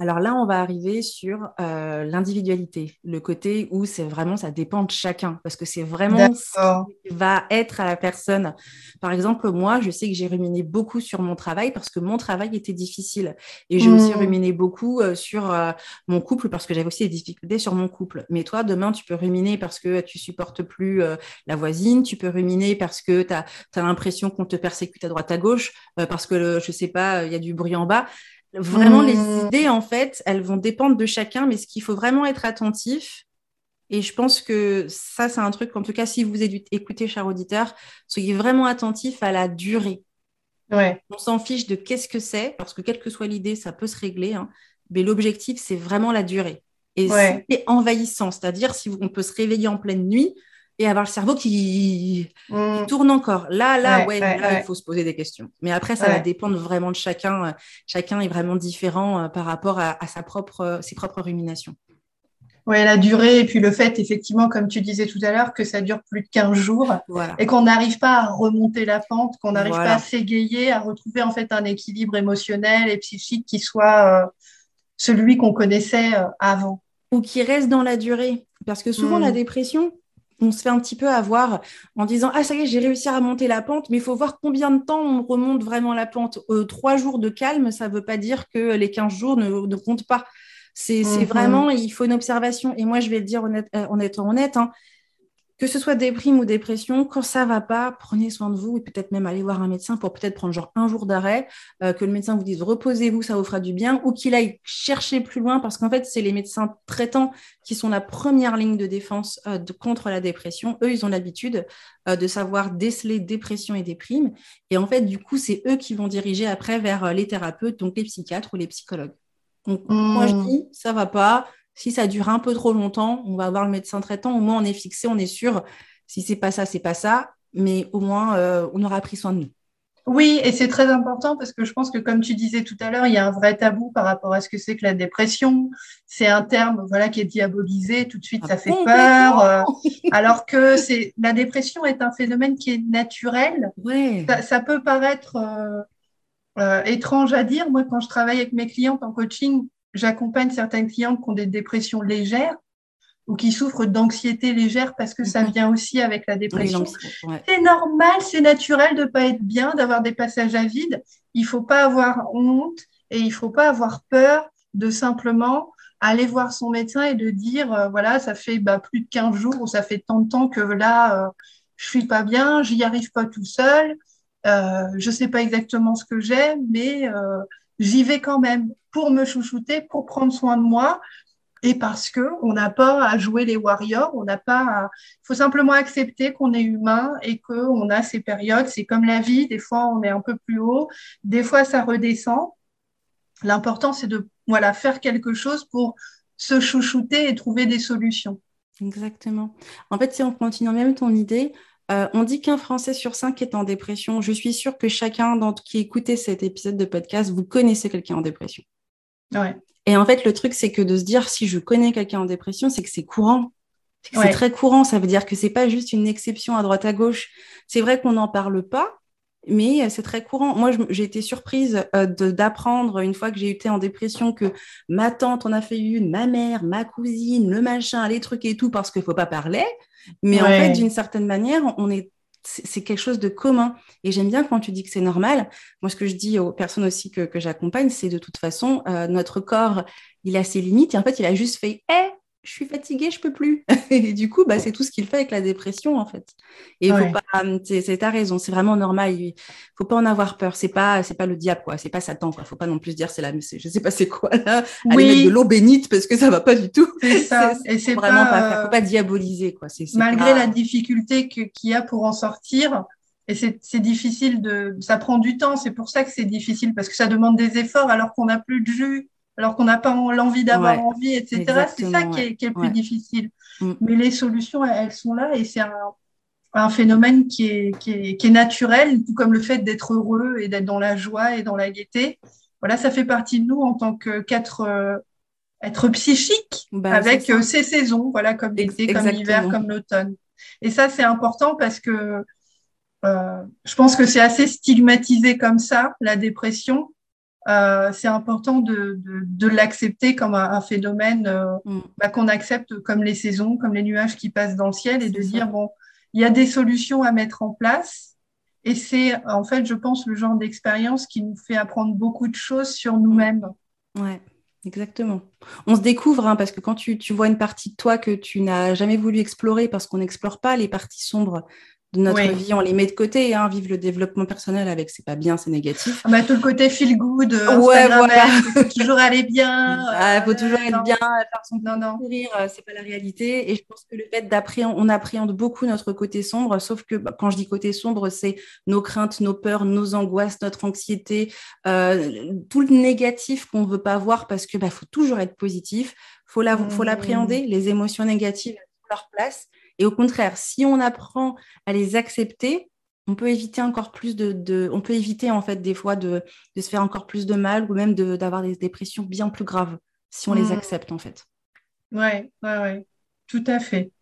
[SPEAKER 2] Alors là, on va arriver sur euh, l'individualité, le côté où c'est vraiment, ça dépend de chacun, parce que c'est vraiment ce qui va être à la personne. Par exemple, moi, je sais que j'ai ruminé beaucoup sur mon travail parce que mon travail était difficile. Et j'ai aussi mmh. ruminé beaucoup euh, sur euh, mon couple parce que j'avais aussi des difficultés sur mon couple. Mais toi, demain, tu peux ruminer parce que tu supportes plus la voisine, tu peux ruminer parce que tu as, l'impression qu'on te persécute à droite à gauche, parce que, je sais pas, il y a du bruit en bas. Vraiment, les mmh. idées, en fait, elles vont dépendre de chacun, mais ce qu'il faut vraiment être attentif, et je pense que ça, c'est un truc, en tout cas, si vous écoutez, cher auditeur, soyez vraiment attentif à la durée.
[SPEAKER 3] Ouais.
[SPEAKER 2] On s'en fiche de qu'est-ce que c'est, parce que quelle que soit l'idée, ça peut se régler. Hein, mais l'objectif, c'est vraiment la durée. Et c'est envahissant, c'est-à-dire si on peut se réveiller en pleine nuit, et avoir le cerveau qui, mm. tourne encore. Là, là, ouais, là, il faut se poser des questions. Mais après, ça va dépendre vraiment de chacun. Chacun est vraiment différent euh, par rapport à, sa propre, ses propres ruminations.
[SPEAKER 3] Oui, la durée et puis le fait, effectivement, comme tu disais tout à l'heure, que ça dure plus de 15 jours et qu'on n'arrive pas à remonter la pente, qu'on n'arrive pas à s'égayer, à retrouver en fait un équilibre émotionnel et psychique qui soit euh, celui qu'on connaissait euh, avant.
[SPEAKER 2] Ou qui reste dans la durée. Parce que souvent, la mm. dépression, on se fait un petit peu avoir en disant Ah, ça y est, j'ai réussi à remonter la pente, mais il faut voir combien de temps on remonte vraiment la pente. Euh, trois jours de calme, ça ne veut pas dire que les 15 jours ne, comptent pas. C'est mhm. vraiment, il faut une observation. Et moi, je vais le dire honnête, euh, en étant honnête, hein, que ce soit déprime ou dépression, quand ça va pas, prenez soin de vous et peut-être même aller voir un médecin pour peut-être prendre genre un jour d'arrêt, euh, que le médecin vous dise reposez-vous, ça vous fera du bien, ou qu'il aille chercher plus loin parce qu'en fait, c'est les médecins traitants qui sont la première ligne de défense euh, contre la dépression. Eux, ils ont l'habitude euh, de savoir déceler dépression et déprime. Et en fait, du coup, c'est eux qui vont diriger après vers les thérapeutes, donc les psychiatres ou les psychologues. Donc, moi, je mmh. dis, ça va pas, si ça dure un peu trop longtemps, on va voir le médecin traitant. Au moins, on est fixé, on est sûr. Si c'est pas ça, c'est pas ça. Mais au moins, euh, on aura pris soin de nous.
[SPEAKER 3] Oui, et c'est très important parce que je pense que, comme tu disais tout à l'heure, il y a un vrai tabou par rapport à ce que c'est que la dépression. C'est un terme, voilà, qui est diabolisé. Tout de suite, ça fait peur. Euh, alors que c'est la dépression est un phénomène qui est naturel. Ça, peut paraître euh, étrange à dire. Moi, quand je travaille avec mes clientes en coaching, j'accompagne certaines clientes qui ont des dépressions légères ou qui souffrent d'anxiété légère parce que ça mhm. vient aussi avec la dépression. C'est normal, c'est naturel de pas être bien, d'avoir des passages à vide. Il faut pas avoir honte et il faut pas avoir peur de simplement aller voir son médecin et de dire euh, voilà ça fait bah, plus de 15 jours ou ça fait tant de temps que là euh, je suis pas bien, j'y arrive pas tout seul, euh, je sais pas exactement ce que j'ai, mais euh, j'y vais quand même pour me chouchouter, pour prendre soin de moi. Et parce que on n'a pas à jouer les warriors, on n'a pas. Il faut simplement accepter qu'on est humain et qu'on a ces périodes. C'est comme la vie, des fois on est un peu plus haut, des fois ça redescend. L'important c'est de voilà, faire quelque chose pour se chouchouter et trouver des solutions.
[SPEAKER 2] Exactement. En fait, si on continue même ton idée, euh, on dit qu'un Français sur cinq est en dépression. Je suis sûre que chacun d'entre qui écoutait cet épisode de podcast, vous connaissez quelqu'un en dépression.
[SPEAKER 3] Ouais.
[SPEAKER 2] Et en fait, le truc, c'est que de se dire si je connais quelqu'un en dépression, c'est que c'est courant. C'est très courant. Ça veut dire que c'est pas juste une exception à droite à gauche. C'est vrai qu'on n'en parle pas, mais euh, c'est très courant. Moi, j'ai été surprise euh, d'apprendre une fois que j'ai été en dépression que ma tante en a fait une, ma mère, ma cousine, le machin, les trucs et tout, parce qu'il faut pas parler. Mais en fait, d'une certaine manière, on est c'est quelque chose de commun. Et j'aime bien quand tu dis que c'est normal. Moi, ce que je dis aux personnes aussi que, j'accompagne, c'est de toute façon, euh, notre corps, il a ses limites. Et en fait, il a juste fait, hé, je suis fatiguée, je peux plus. et du coup, bah, c'est tout ce qu'il fait avec la dépression, en fait. Et faut pas, c'est ta raison, c'est vraiment normal. Il faut pas en avoir peur. C'est pas, c'est pas le diable, quoi. C'est pas Satan, quoi. Faut pas non plus dire c'est la, je sais pas c'est quoi là. Aller mettre de l'eau bénite parce que ça va pas du tout.
[SPEAKER 3] C'est ça. et c'est
[SPEAKER 2] vraiment pas, faut pas diaboliser, quoi.
[SPEAKER 3] Malgré la difficulté qu'il y a pour en sortir. Et c'est difficile de, ça prend du temps. C'est pour ça que c'est difficile parce que ça demande des efforts alors qu'on n'a plus de jus alors qu'on n'a pas l'envie d'avoir envie, etc. C'est ça qui est, le plus difficile. Mm. Mais les solutions, elles sont là et c'est un, phénomène qui est, qui, est, naturel, tout comme le fait d'être heureux et d'être dans la joie et dans la gaieté. Voilà, ça fait partie de nous en tant qu'être euh, être psychique bah, avec euh, ces saisons, voilà, comme l'été, comme l'hiver, comme l'automne. Et ça, c'est important parce que euh, je pense que c'est assez stigmatisé comme ça, la dépression. Euh, c'est important de, l'accepter comme un, phénomène euh, mm. bah, qu'on accepte comme les saisons, comme les nuages qui passent dans le ciel et de dire, bon, il y a des solutions à mettre en place. Et c'est, en fait, je pense, le genre d'expérience qui nous fait apprendre beaucoup de choses sur nous-mêmes.
[SPEAKER 2] Ouais. Exactement. On se découvre, hein, parce que quand tu, tu, vois une partie de toi que tu n'as jamais voulu explorer, parce qu'on n'explore pas les parties sombres de notre vie, on les met de côté. Hein, vivre le développement personnel avec, c'est pas bien, c'est négatif.
[SPEAKER 3] Ah bah, tout le côté feel good, euh, ouais, voilà. faut toujours aller bien.
[SPEAKER 2] Il ah, faut toujours être bien, faire son non, non. rire, euh, c'est pas la réalité. Et je pense que le fait d'appréhender, on appréhende beaucoup notre côté sombre, sauf que bah, quand je dis côté sombre, c'est nos craintes, nos peurs, nos angoisses, notre anxiété, euh, tout le négatif qu'on veut pas voir parce que bah, faut toujours être positif. Faut la, faut mmh. l'appréhender, les émotions négatives à leur place et au contraire, si on apprend à les accepter, on peut éviter encore plus de, on peut éviter en fait des fois de, se faire encore plus de mal ou même d'avoir des dépressions bien plus graves si on les mmh. accepte en fait.
[SPEAKER 3] Ouais, ouais, ouais, tout à fait.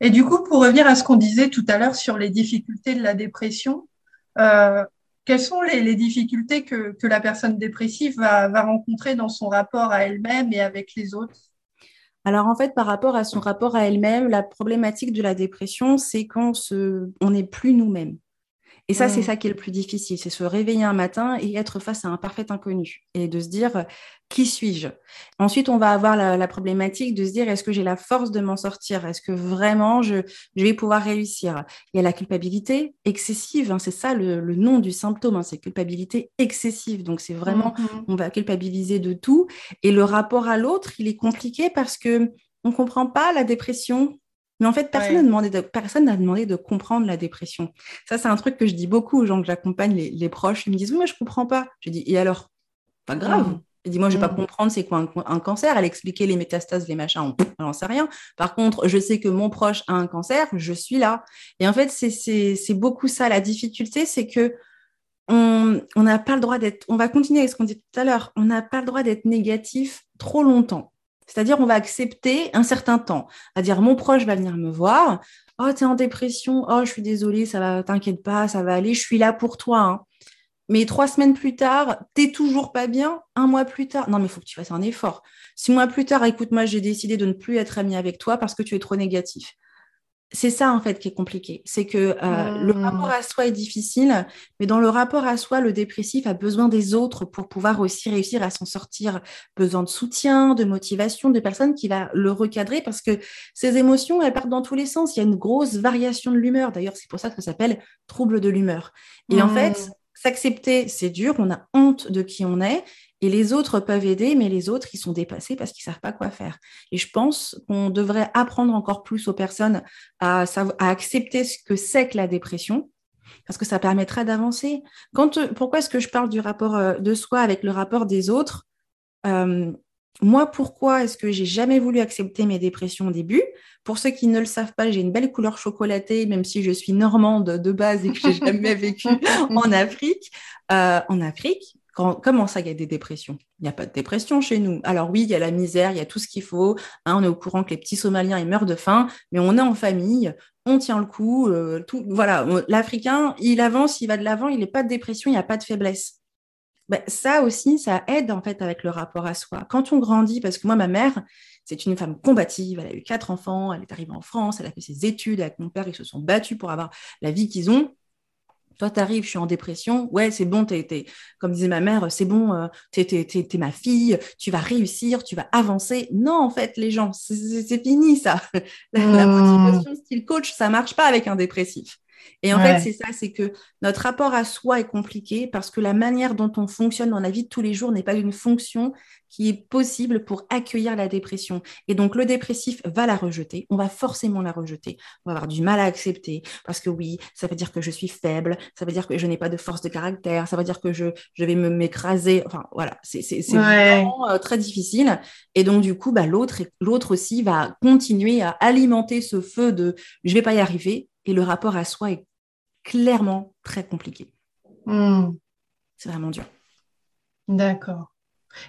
[SPEAKER 3] Et du coup, pour revenir à ce qu'on disait tout à l'heure sur les difficultés de la dépression, euh, quelles sont les, difficultés que, la personne dépressive va rencontrer dans son rapport à elle-même et avec les autres?
[SPEAKER 2] Alors en fait, par rapport à son rapport à elle-même, la problématique de la dépression, c'est qu'on se, on n'est plus nous-mêmes. Et ça, c'est mm. ça qui est le plus difficile, c'est se réveiller un matin et être face à un parfait inconnu et de se dire qui suis-je? Ensuite, on va avoir la, problématique de se dire est-ce que j'ai la force de m'en sortir? Est-ce que vraiment je, vais pouvoir réussir? Il y a la culpabilité excessive, hein, c'est ça le, nom du symptôme, hein, c'est culpabilité excessive. Donc c'est vraiment, mm-hmm. on va culpabiliser de tout. Et le rapport à l'autre, il est compliqué parce que on comprend pas la dépression, mais en fait, personne n'a demandé, de, personne demandé de comprendre la dépression. Ça, c'est un truc que je dis beaucoup aux gens que j'accompagne, les, proches. Ils me disent, oui, mais je comprends pas. Je dis, et alors? Pas grave. Mmh. Je dis, moi, je vais pas mmh. comprendre c'est quoi un, cancer. Elle expliquait les métastases, les machins, on n'en sait rien. Par contre, je sais que mon proche a un cancer, je suis là. Et en fait, c'est beaucoup ça. La difficulté, c'est que on n'a pas le droit d'être, on va continuer avec ce qu'on dit tout à l'heure, on n'a pas le droit d'être négatif trop longtemps. C'est-à-dire, on va accepter un certain temps. À dire, mon proche va venir me voir. Oh, tu es en dépression. Oh, je suis désolée, ça va, t'inquiète pas, ça va aller. Je suis là pour toi. Hein. Mais trois semaines plus tard, t'es toujours pas bien. Un mois plus tard, non, mais il faut que tu fasses un effort. Six mois plus tard, écoute, moi, j'ai décidé de ne plus être amie avec toi parce que tu es trop négatif c'est ça en fait qui est compliqué. C'est que euh, le mmh. rapport à soi est difficile, mais dans le rapport à soi, le dépressif a besoin des autres pour pouvoir aussi réussir à s'en sortir. Besoin de soutien, de motivation, de personnes qui va le recadrer parce que ces émotions, elles partent dans tous les sens. Il y a une grosse variation de l'humeur. D'ailleurs, c'est pour ça que ça s'appelle trouble de l'humeur. Et en fait, mmh. s'accepter, c'est dur. On a honte de qui on est. Et les autres peuvent aider, mais les autres, ils sont dépassés parce qu'ils ne savent pas quoi faire. Et je pense qu'on devrait apprendre encore plus aux personnes à, à accepter ce que c'est que la dépression, parce que ça permettra d'avancer. Quand, pourquoi est-ce que je parle du rapport euh, de soi avec le rapport des autres? Moi, pourquoi est-ce que j'ai jamais voulu accepter mes dépressions au début? Pour ceux qui ne le savent pas, j'ai une belle couleur chocolatée, même si je suis normande de base et que j'ai jamais vécu en Afrique. Euh, en Afrique, comment ça, il y a des dépressions? Il n'y a pas de dépression chez nous. Alors oui, il y a la misère, il y a tout ce qu'il faut. Hein, on est au courant que les petits Somaliens, ils meurent de faim, mais on est en famille, on tient le coup. Euh, tout, voilà, l'Africain, il avance, il va de l'avant, il n'est pas de dépression, il n'y a pas de faiblesse. Ben, ça aussi, ça aide en fait avec le rapport à soi. Quand on grandit, parce que moi, ma mère, c'est une femme combative, elle a eu quatre enfants, elle est arrivée en France, elle a fait ses études avec mon père, ils se sont battus pour avoir la vie qu'ils ont. Toi, tu arrives, je suis en dépression. Ouais, c'est bon, t'es, comme disait ma mère, c'est bon, euh, t'es, es, ma fille, tu vas réussir, tu vas avancer. Non, en fait, les gens, c'est, fini ça. La, la, mmh. motivation style coach, ça marche pas avec un dépressif. Et en fait, c'est ça, c'est que notre rapport à soi est compliqué parce que la manière dont on fonctionne dans la vie de tous les jours n'est pas une fonction qui est possible pour accueillir la dépression. Et donc, le dépressif va la rejeter. On va forcément la rejeter. On va avoir du mal à accepter parce que oui, ça veut dire que je suis faible, ça veut dire que je n'ai pas de force de caractère, ça veut dire que je, je vais me m'écraser. Enfin, voilà, c'est vraiment euh, très difficile. Et donc, du coup, bah, l'autre aussi va continuer à alimenter ce feu de je vais pas y arriver et le rapport à soi est clairement très compliqué. Hmm. C'est vraiment dur.
[SPEAKER 3] D'accord.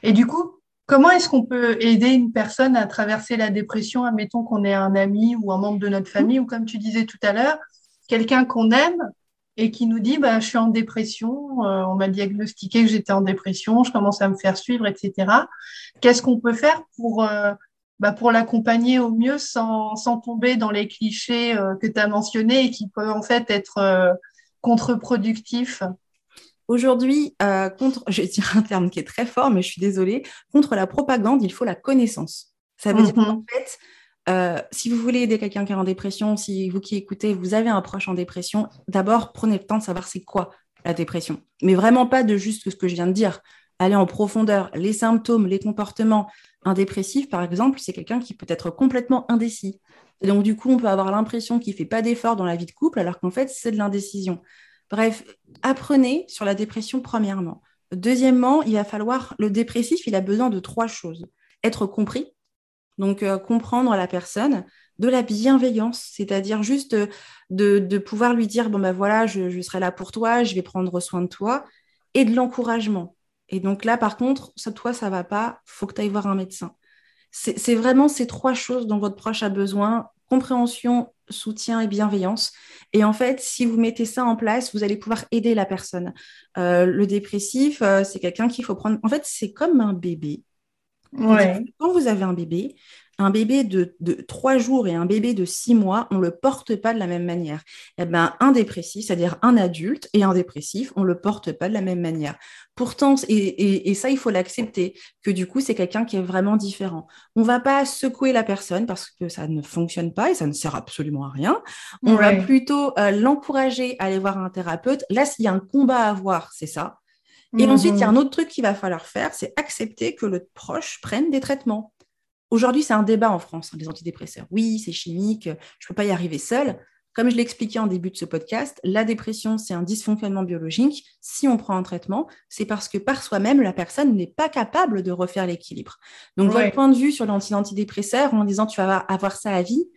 [SPEAKER 3] Et du coup, comment est-ce qu'on peut aider une personne à traverser la dépression? Admettons qu'on est un ami ou un membre de notre famille, ou comme tu disais tout à l'heure, quelqu'un qu'on aime et qui nous dit bah, Je suis en dépression, euh, on m'a diagnostiqué que j'étais en dépression, je commence à me faire suivre, etc. Qu'est-ce qu'on peut faire pour euh, bah, pour l'accompagner au mieux sans, sans, tomber dans les clichés euh, que tu as mentionnés et qui peuvent en fait être euh, contre-productifs
[SPEAKER 2] Aujourd'hui, euh, contre, je vais dire un terme qui est très fort, mais je suis désolée, contre la propagande, il faut la connaissance. Ça veut dire qu'en mhm. fait, si vous voulez aider quelqu'un qui est en dépression, si vous qui écoutez, vous avez un proche en dépression, d'abord prenez le temps de savoir c'est quoi la dépression. Mais vraiment pas de juste ce que je viens de dire. Allez en profondeur, les symptômes, les comportements, un dépressif, par exemple, c'est quelqu'un qui peut être complètement indécis. Donc, du coup, on peut avoir l'impression qu'il ne fait pas d'efforts dans la vie de couple, alors qu'en fait, c'est de l'indécision. Bref, apprenez sur la dépression, premièrement. Deuxièmement, il va falloir, le dépressif, il a besoin de trois choses. Être compris, donc euh, comprendre la personne, de la bienveillance, c'est-à-dire juste de, pouvoir lui dire, bon ben voilà, je serai là pour toi, je vais prendre soin de toi, et de l'encouragement. Et donc là, par contre, ça, toi, ça va pas, faut que tu ailles voir un médecin. C'est vraiment ces trois choses dont votre proche a besoin, compréhension, soutien et bienveillance. Et en fait, si vous mettez ça en place, vous allez pouvoir aider la personne. Euh, le dépressif, euh, c'est quelqu'un qu'il faut prendre. En fait, c'est comme un bébé. Quand vous avez un bébé, un bébé de, trois jours et un bébé de six mois, on ne le porte pas de la même manière. Eh ben, un dépressif, c'est-à-dire un adulte et un dépressif, on ne le porte pas de la même manière. Pourtant, et, ça, il faut l'accepter, que du coup, c'est quelqu'un qui est vraiment différent. On ne va pas secouer la personne parce que ça ne fonctionne pas et ça ne sert absolument à rien. On va plutôt euh, l'encourager à aller voir un thérapeute. Là, s'il y a un combat à avoir, c'est ça. Et ensuite, il y a mhm. un autre truc qu'il va falloir faire, c'est accepter que le proche prenne des traitements. Aujourd'hui, c'est un débat en France, les antidépresseurs. Oui, c'est chimique, je ne peux pas y arriver seul. Comme je l'ai expliqué en début de ce podcast, la dépression, c'est un dysfonctionnement biologique. Si on prend un traitement, c'est parce que par soi-même, la personne n'est pas capable de refaire l'équilibre. Donc, votre point de vue sur l'antidépresseur, en disant tu vas avoir ça à vie,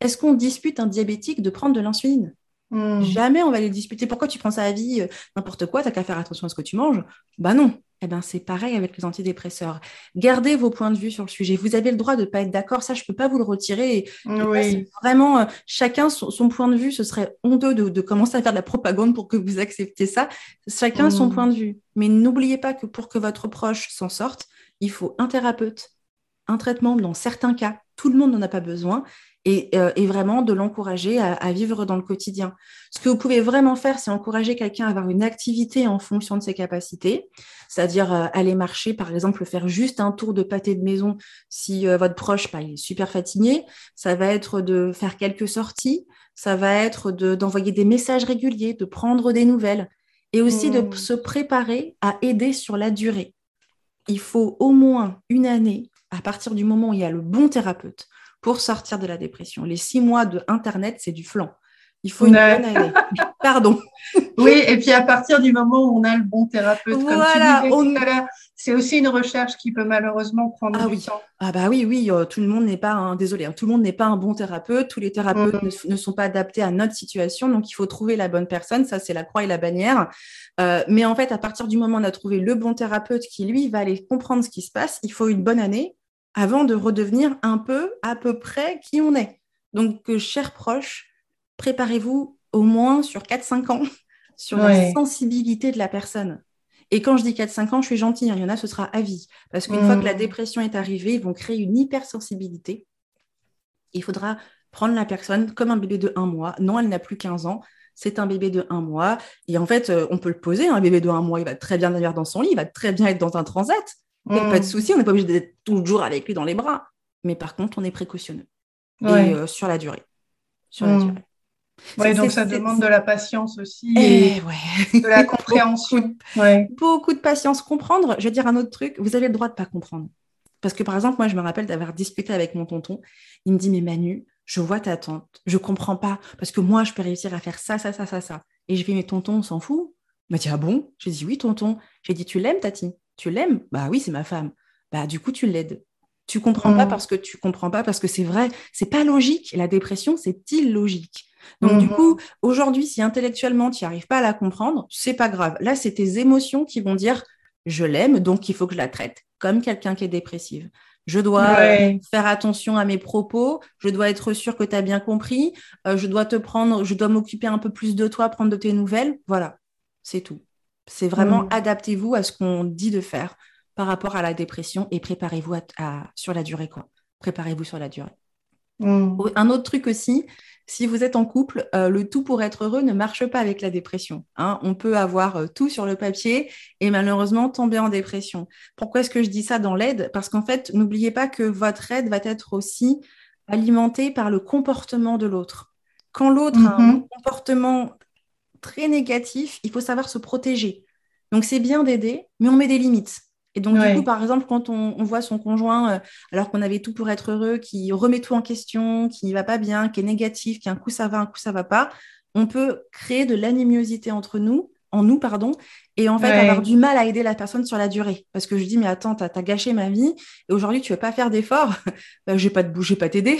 [SPEAKER 2] est-ce qu'on dispute un diabétique de prendre de l'insuline? Hmm. Jamais on va les disputer. Pourquoi tu prends ça à vie euh, N'importe quoi, tu n'as qu'à faire attention à ce que tu manges? Bah non, eh ben, c'est pareil avec les antidépresseurs. Gardez vos points de vue sur le sujet. Vous avez le droit de ne pas être d'accord. Ça, je ne peux pas vous le retirer. vraiment, euh, chacun son, point de vue. Ce serait honteux de, commencer à faire de la propagande pour que vous acceptiez ça. Chacun son mm. point de vue. Mais n'oubliez pas que pour que votre proche s'en sorte, il faut un thérapeute, un traitement dans certains cas. Tout le monde n'en a pas besoin. Euh, et, vraiment de l'encourager à, vivre dans le quotidien. Ce que vous pouvez vraiment faire, c'est encourager quelqu'un à avoir une activité en fonction de ses capacités, c'est-à-dire euh, aller marcher, par exemple, faire juste un tour de pâté de maison si euh, votre proche bah, est super fatigué. Ça va être de faire quelques sorties, ça va être d'envoyer des messages réguliers, de prendre des nouvelles et aussi de mmh. se préparer à aider sur la durée. Il faut au moins une année à partir du moment où il y a le bon thérapeute pour sortir de la dépression. Les six mois de Internet, c'est du flanc. Il faut une bonne année. Pardon.
[SPEAKER 3] oui, et puis à partir du moment où on a le bon thérapeute, comme tu disais on... tout à l'heure, c'est aussi une recherche qui peut malheureusement prendre
[SPEAKER 2] ah
[SPEAKER 3] du
[SPEAKER 2] oui.
[SPEAKER 3] temps.
[SPEAKER 2] Ah bah oui, oui, euh, tout le monde n'est pas un, désolé, hein, tout le monde n'est pas un bon thérapeute, tous les thérapeutes mm. ne, sont pas adaptés à notre situation, donc il faut trouver la bonne personne, ça c'est la croix et la bannière. Euh, mais en fait, à partir du moment où on a trouvé le bon thérapeute qui lui va aller comprendre ce qui se passe, il faut une bonne année avant de redevenir un peu à peu près qui on est. Donc, euh, chers proches, préparez-vous au moins sur 4-5 ans sur la sensibilité de la personne. Et quand je dis 4-5 ans, je suis gentille, hein, il y en a, ce sera à vie. Parce qu'une fois que la mmh. dépression est arrivée, ils vont créer une hypersensibilité. Il faudra prendre la personne comme un bébé de 1 mois. Non, elle n'a plus 15 ans. C'est un bébé de 1 mois. Et en fait, euh, on peut le poser. Un bébé de 1 mois, il va très bien aller dans son lit, il va très bien être dans un transat. Il n'y a pas de mmh. souci, on n'est pas obligé d'être toujours avec lui dans les bras. Mais par contre, on est précautionneux. Et euh, sur la durée. Sur la mmh. durée.
[SPEAKER 3] Donc ça demande de la patience aussi et, eh de la compréhension.
[SPEAKER 2] Beaucoup de patience. Comprendre, je vais dire un autre truc, vous avez le droit de ne pas comprendre. Parce que par exemple, moi, je me rappelle d'avoir discuté avec mon tonton. Il me dit, mais Manu, je vois ta tante, je comprends pas, parce que moi, je peux réussir à faire ça, ça, ça, ça, ça. Et je vais, mais tonton, on s'en fout. Il m'a dit, ah bon? J'ai dit, oui, tonton. J'ai dit, tu l'aimes, Tati? Tu l'aimes Bah oui, c'est ma femme. Bah du coup, tu l'aides. Tu comprends pas mmh. parce que tu comprends pas parce que c'est vrai, c'est pas logique. La dépression, c'est illogique. Donc, du mmh. coup, aujourd'hui, si intellectuellement, tu n'y arrives pas à la comprendre, c'est pas grave. Là, c'est tes émotions qui vont dire je l'aime, donc il faut que je la traite comme quelqu'un qui est dépressive. Je dois faire attention à mes propos, je dois être sûre que tu as bien compris, euh, je dois te prendre, je dois m'occuper un peu plus de toi, prendre de tes nouvelles. Voilà, c'est tout. C'est vraiment mmh. adaptez-vous à ce qu'on dit de faire par rapport à la dépression et préparez-vous sur la durée. quoi. Préparez-vous sur la durée. Mmh. Un autre truc aussi, si vous êtes en couple, euh, le tout pour être heureux ne marche pas avec la dépression. Hein. On peut avoir euh, tout sur le papier et malheureusement tomber en dépression. Pourquoi est-ce que je dis ça dans l'aide? Parce qu'en fait, n'oubliez pas que votre aide va être aussi alimentée par le comportement de l'autre. Quand l'autre a un mm-hmm. comportement très négatif, il faut savoir se protéger. Donc c'est bien d'aider, mais on met des limites. Et donc, du coup, par exemple, quand on, voit son conjoint, euh, alors qu'on avait tout pour être heureux, qui remet tout en question, qui ne va pas bien, qui est négatif, qui un coup ça va, un coup ça va pas, on peut créer de l'animosité entre nous, en nous, pardon, et en fait avoir du mal à aider la personne sur la durée. Parce que je dis, mais attends, tu as, gâché ma vie, et aujourd'hui, tu ne veux pas faire d'efforts, bah, je vais pas te bouger, pas t'aider.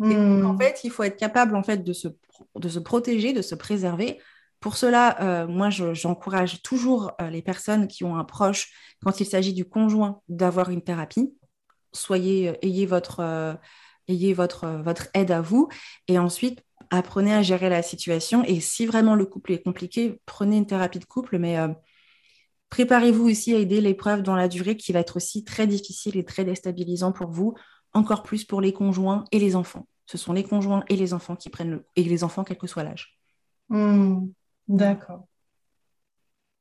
[SPEAKER 2] Et donc, en hmm. fait, il faut être capable en fait, de, se, de se protéger, de se préserver pour cela, euh, moi, j'encourage toujours euh, les personnes qui ont un proche, quand il s'agit du conjoint, d'avoir une thérapie. Soyez, euh, ayez votre, ayez votre, votre aide à vous, et ensuite apprenez à gérer la situation. Et si vraiment le couple est compliqué, prenez une thérapie de couple, mais préparez-vous aussi à aider l'épreuve dans la durée, qui va être aussi très difficile et très déstabilisant pour vous, encore plus pour les conjoints et les enfants. Ce sont les conjoints et les enfants qui prennent le, et les enfants quel que soit l'âge.
[SPEAKER 3] Mmh. D'accord.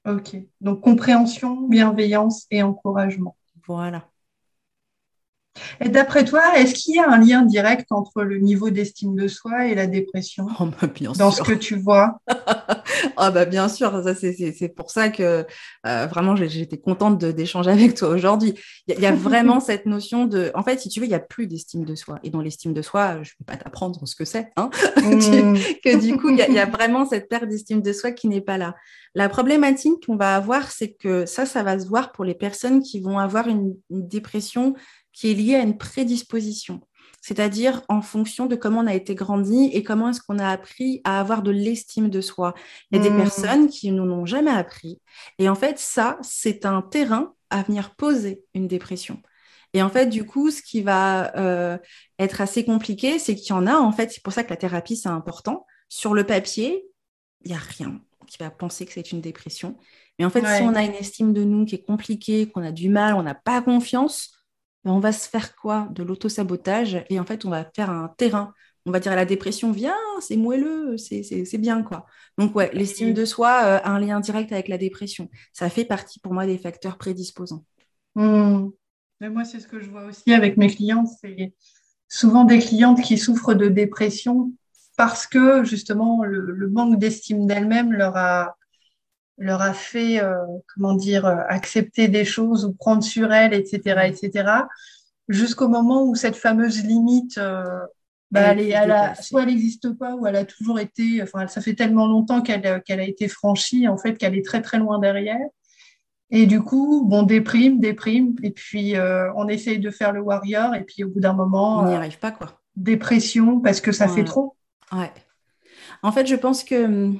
[SPEAKER 3] Ok. Donc compréhension, bienveillance et encouragement.
[SPEAKER 2] Voilà.
[SPEAKER 3] Et d'après toi, est-ce qu'il y a un lien direct entre le niveau d'estime de soi et la dépression
[SPEAKER 2] oh, bah, bien
[SPEAKER 3] Dans ce que tu vois?
[SPEAKER 2] Ah bah bien sûr, c'est pour ça que euh, vraiment j'étais contente d'échanger avec toi aujourd'hui. Il y, a vraiment cette notion de... En fait, si tu veux, il n'y a plus d'estime de soi. Et dans l'estime de soi, je ne vais pas t'apprendre ce que c'est. Hein mmh. que du coup, il y, a vraiment cette perte d'estime de soi qui n'est pas là. La problématique qu'on va avoir, c'est que ça, ça va se voir pour les personnes qui vont avoir une dépression qui est liée à une prédisposition, c'est-à-dire en fonction de comment on a été grandi et comment est-ce qu'on a appris à avoir de l'estime de soi. Il y a des mmh. personnes qui ne l'ont jamais appris. Et en fait, ça, c'est un terrain à venir poser une dépression. Et en fait, du coup, ce qui va euh, être assez compliqué, c'est qu'il y en a, en fait, c'est pour ça que la thérapie, c'est important. Sur le papier, il n'y a rien qui va penser que c'est une dépression. Mais en fait, si on a une estime de nous qui est compliquée, qu'on a du mal, on n'a pas confiance, on va se faire quoi De l'auto-sabotage? Et en fait, on va faire un terrain. On va dire à la dépression, viens, c'est moelleux, c'est bien quoi. Donc ouais, l'estime de soi euh, a un lien direct avec la dépression. Ça fait partie pour moi des facteurs prédisposants.
[SPEAKER 3] Mmh. moi, c'est ce que je vois aussi avec mes clientes. C'est souvent des clientes qui souffrent de dépression parce que justement le manque d'estime d'elles-mêmes leur a leur a fait, euh, comment dire, euh, accepter des choses ou prendre sur elles, etc., etc., jusqu'au moment où cette fameuse limite euh, bah, elle, soit elle n'existe pas ou elle a toujours été, enfin, ça fait tellement longtemps qu'elle a été franchie, en fait, qu'elle est très, très loin derrière. Et du coup, bon, déprime, déprime, et puis euh, on essaye de faire le warrior, et puis au bout d'un moment.
[SPEAKER 2] On n'y arrive pas, quoi.
[SPEAKER 3] Dépression, parce que ça fait trop.
[SPEAKER 2] Ouais. En fait, je pense que hum,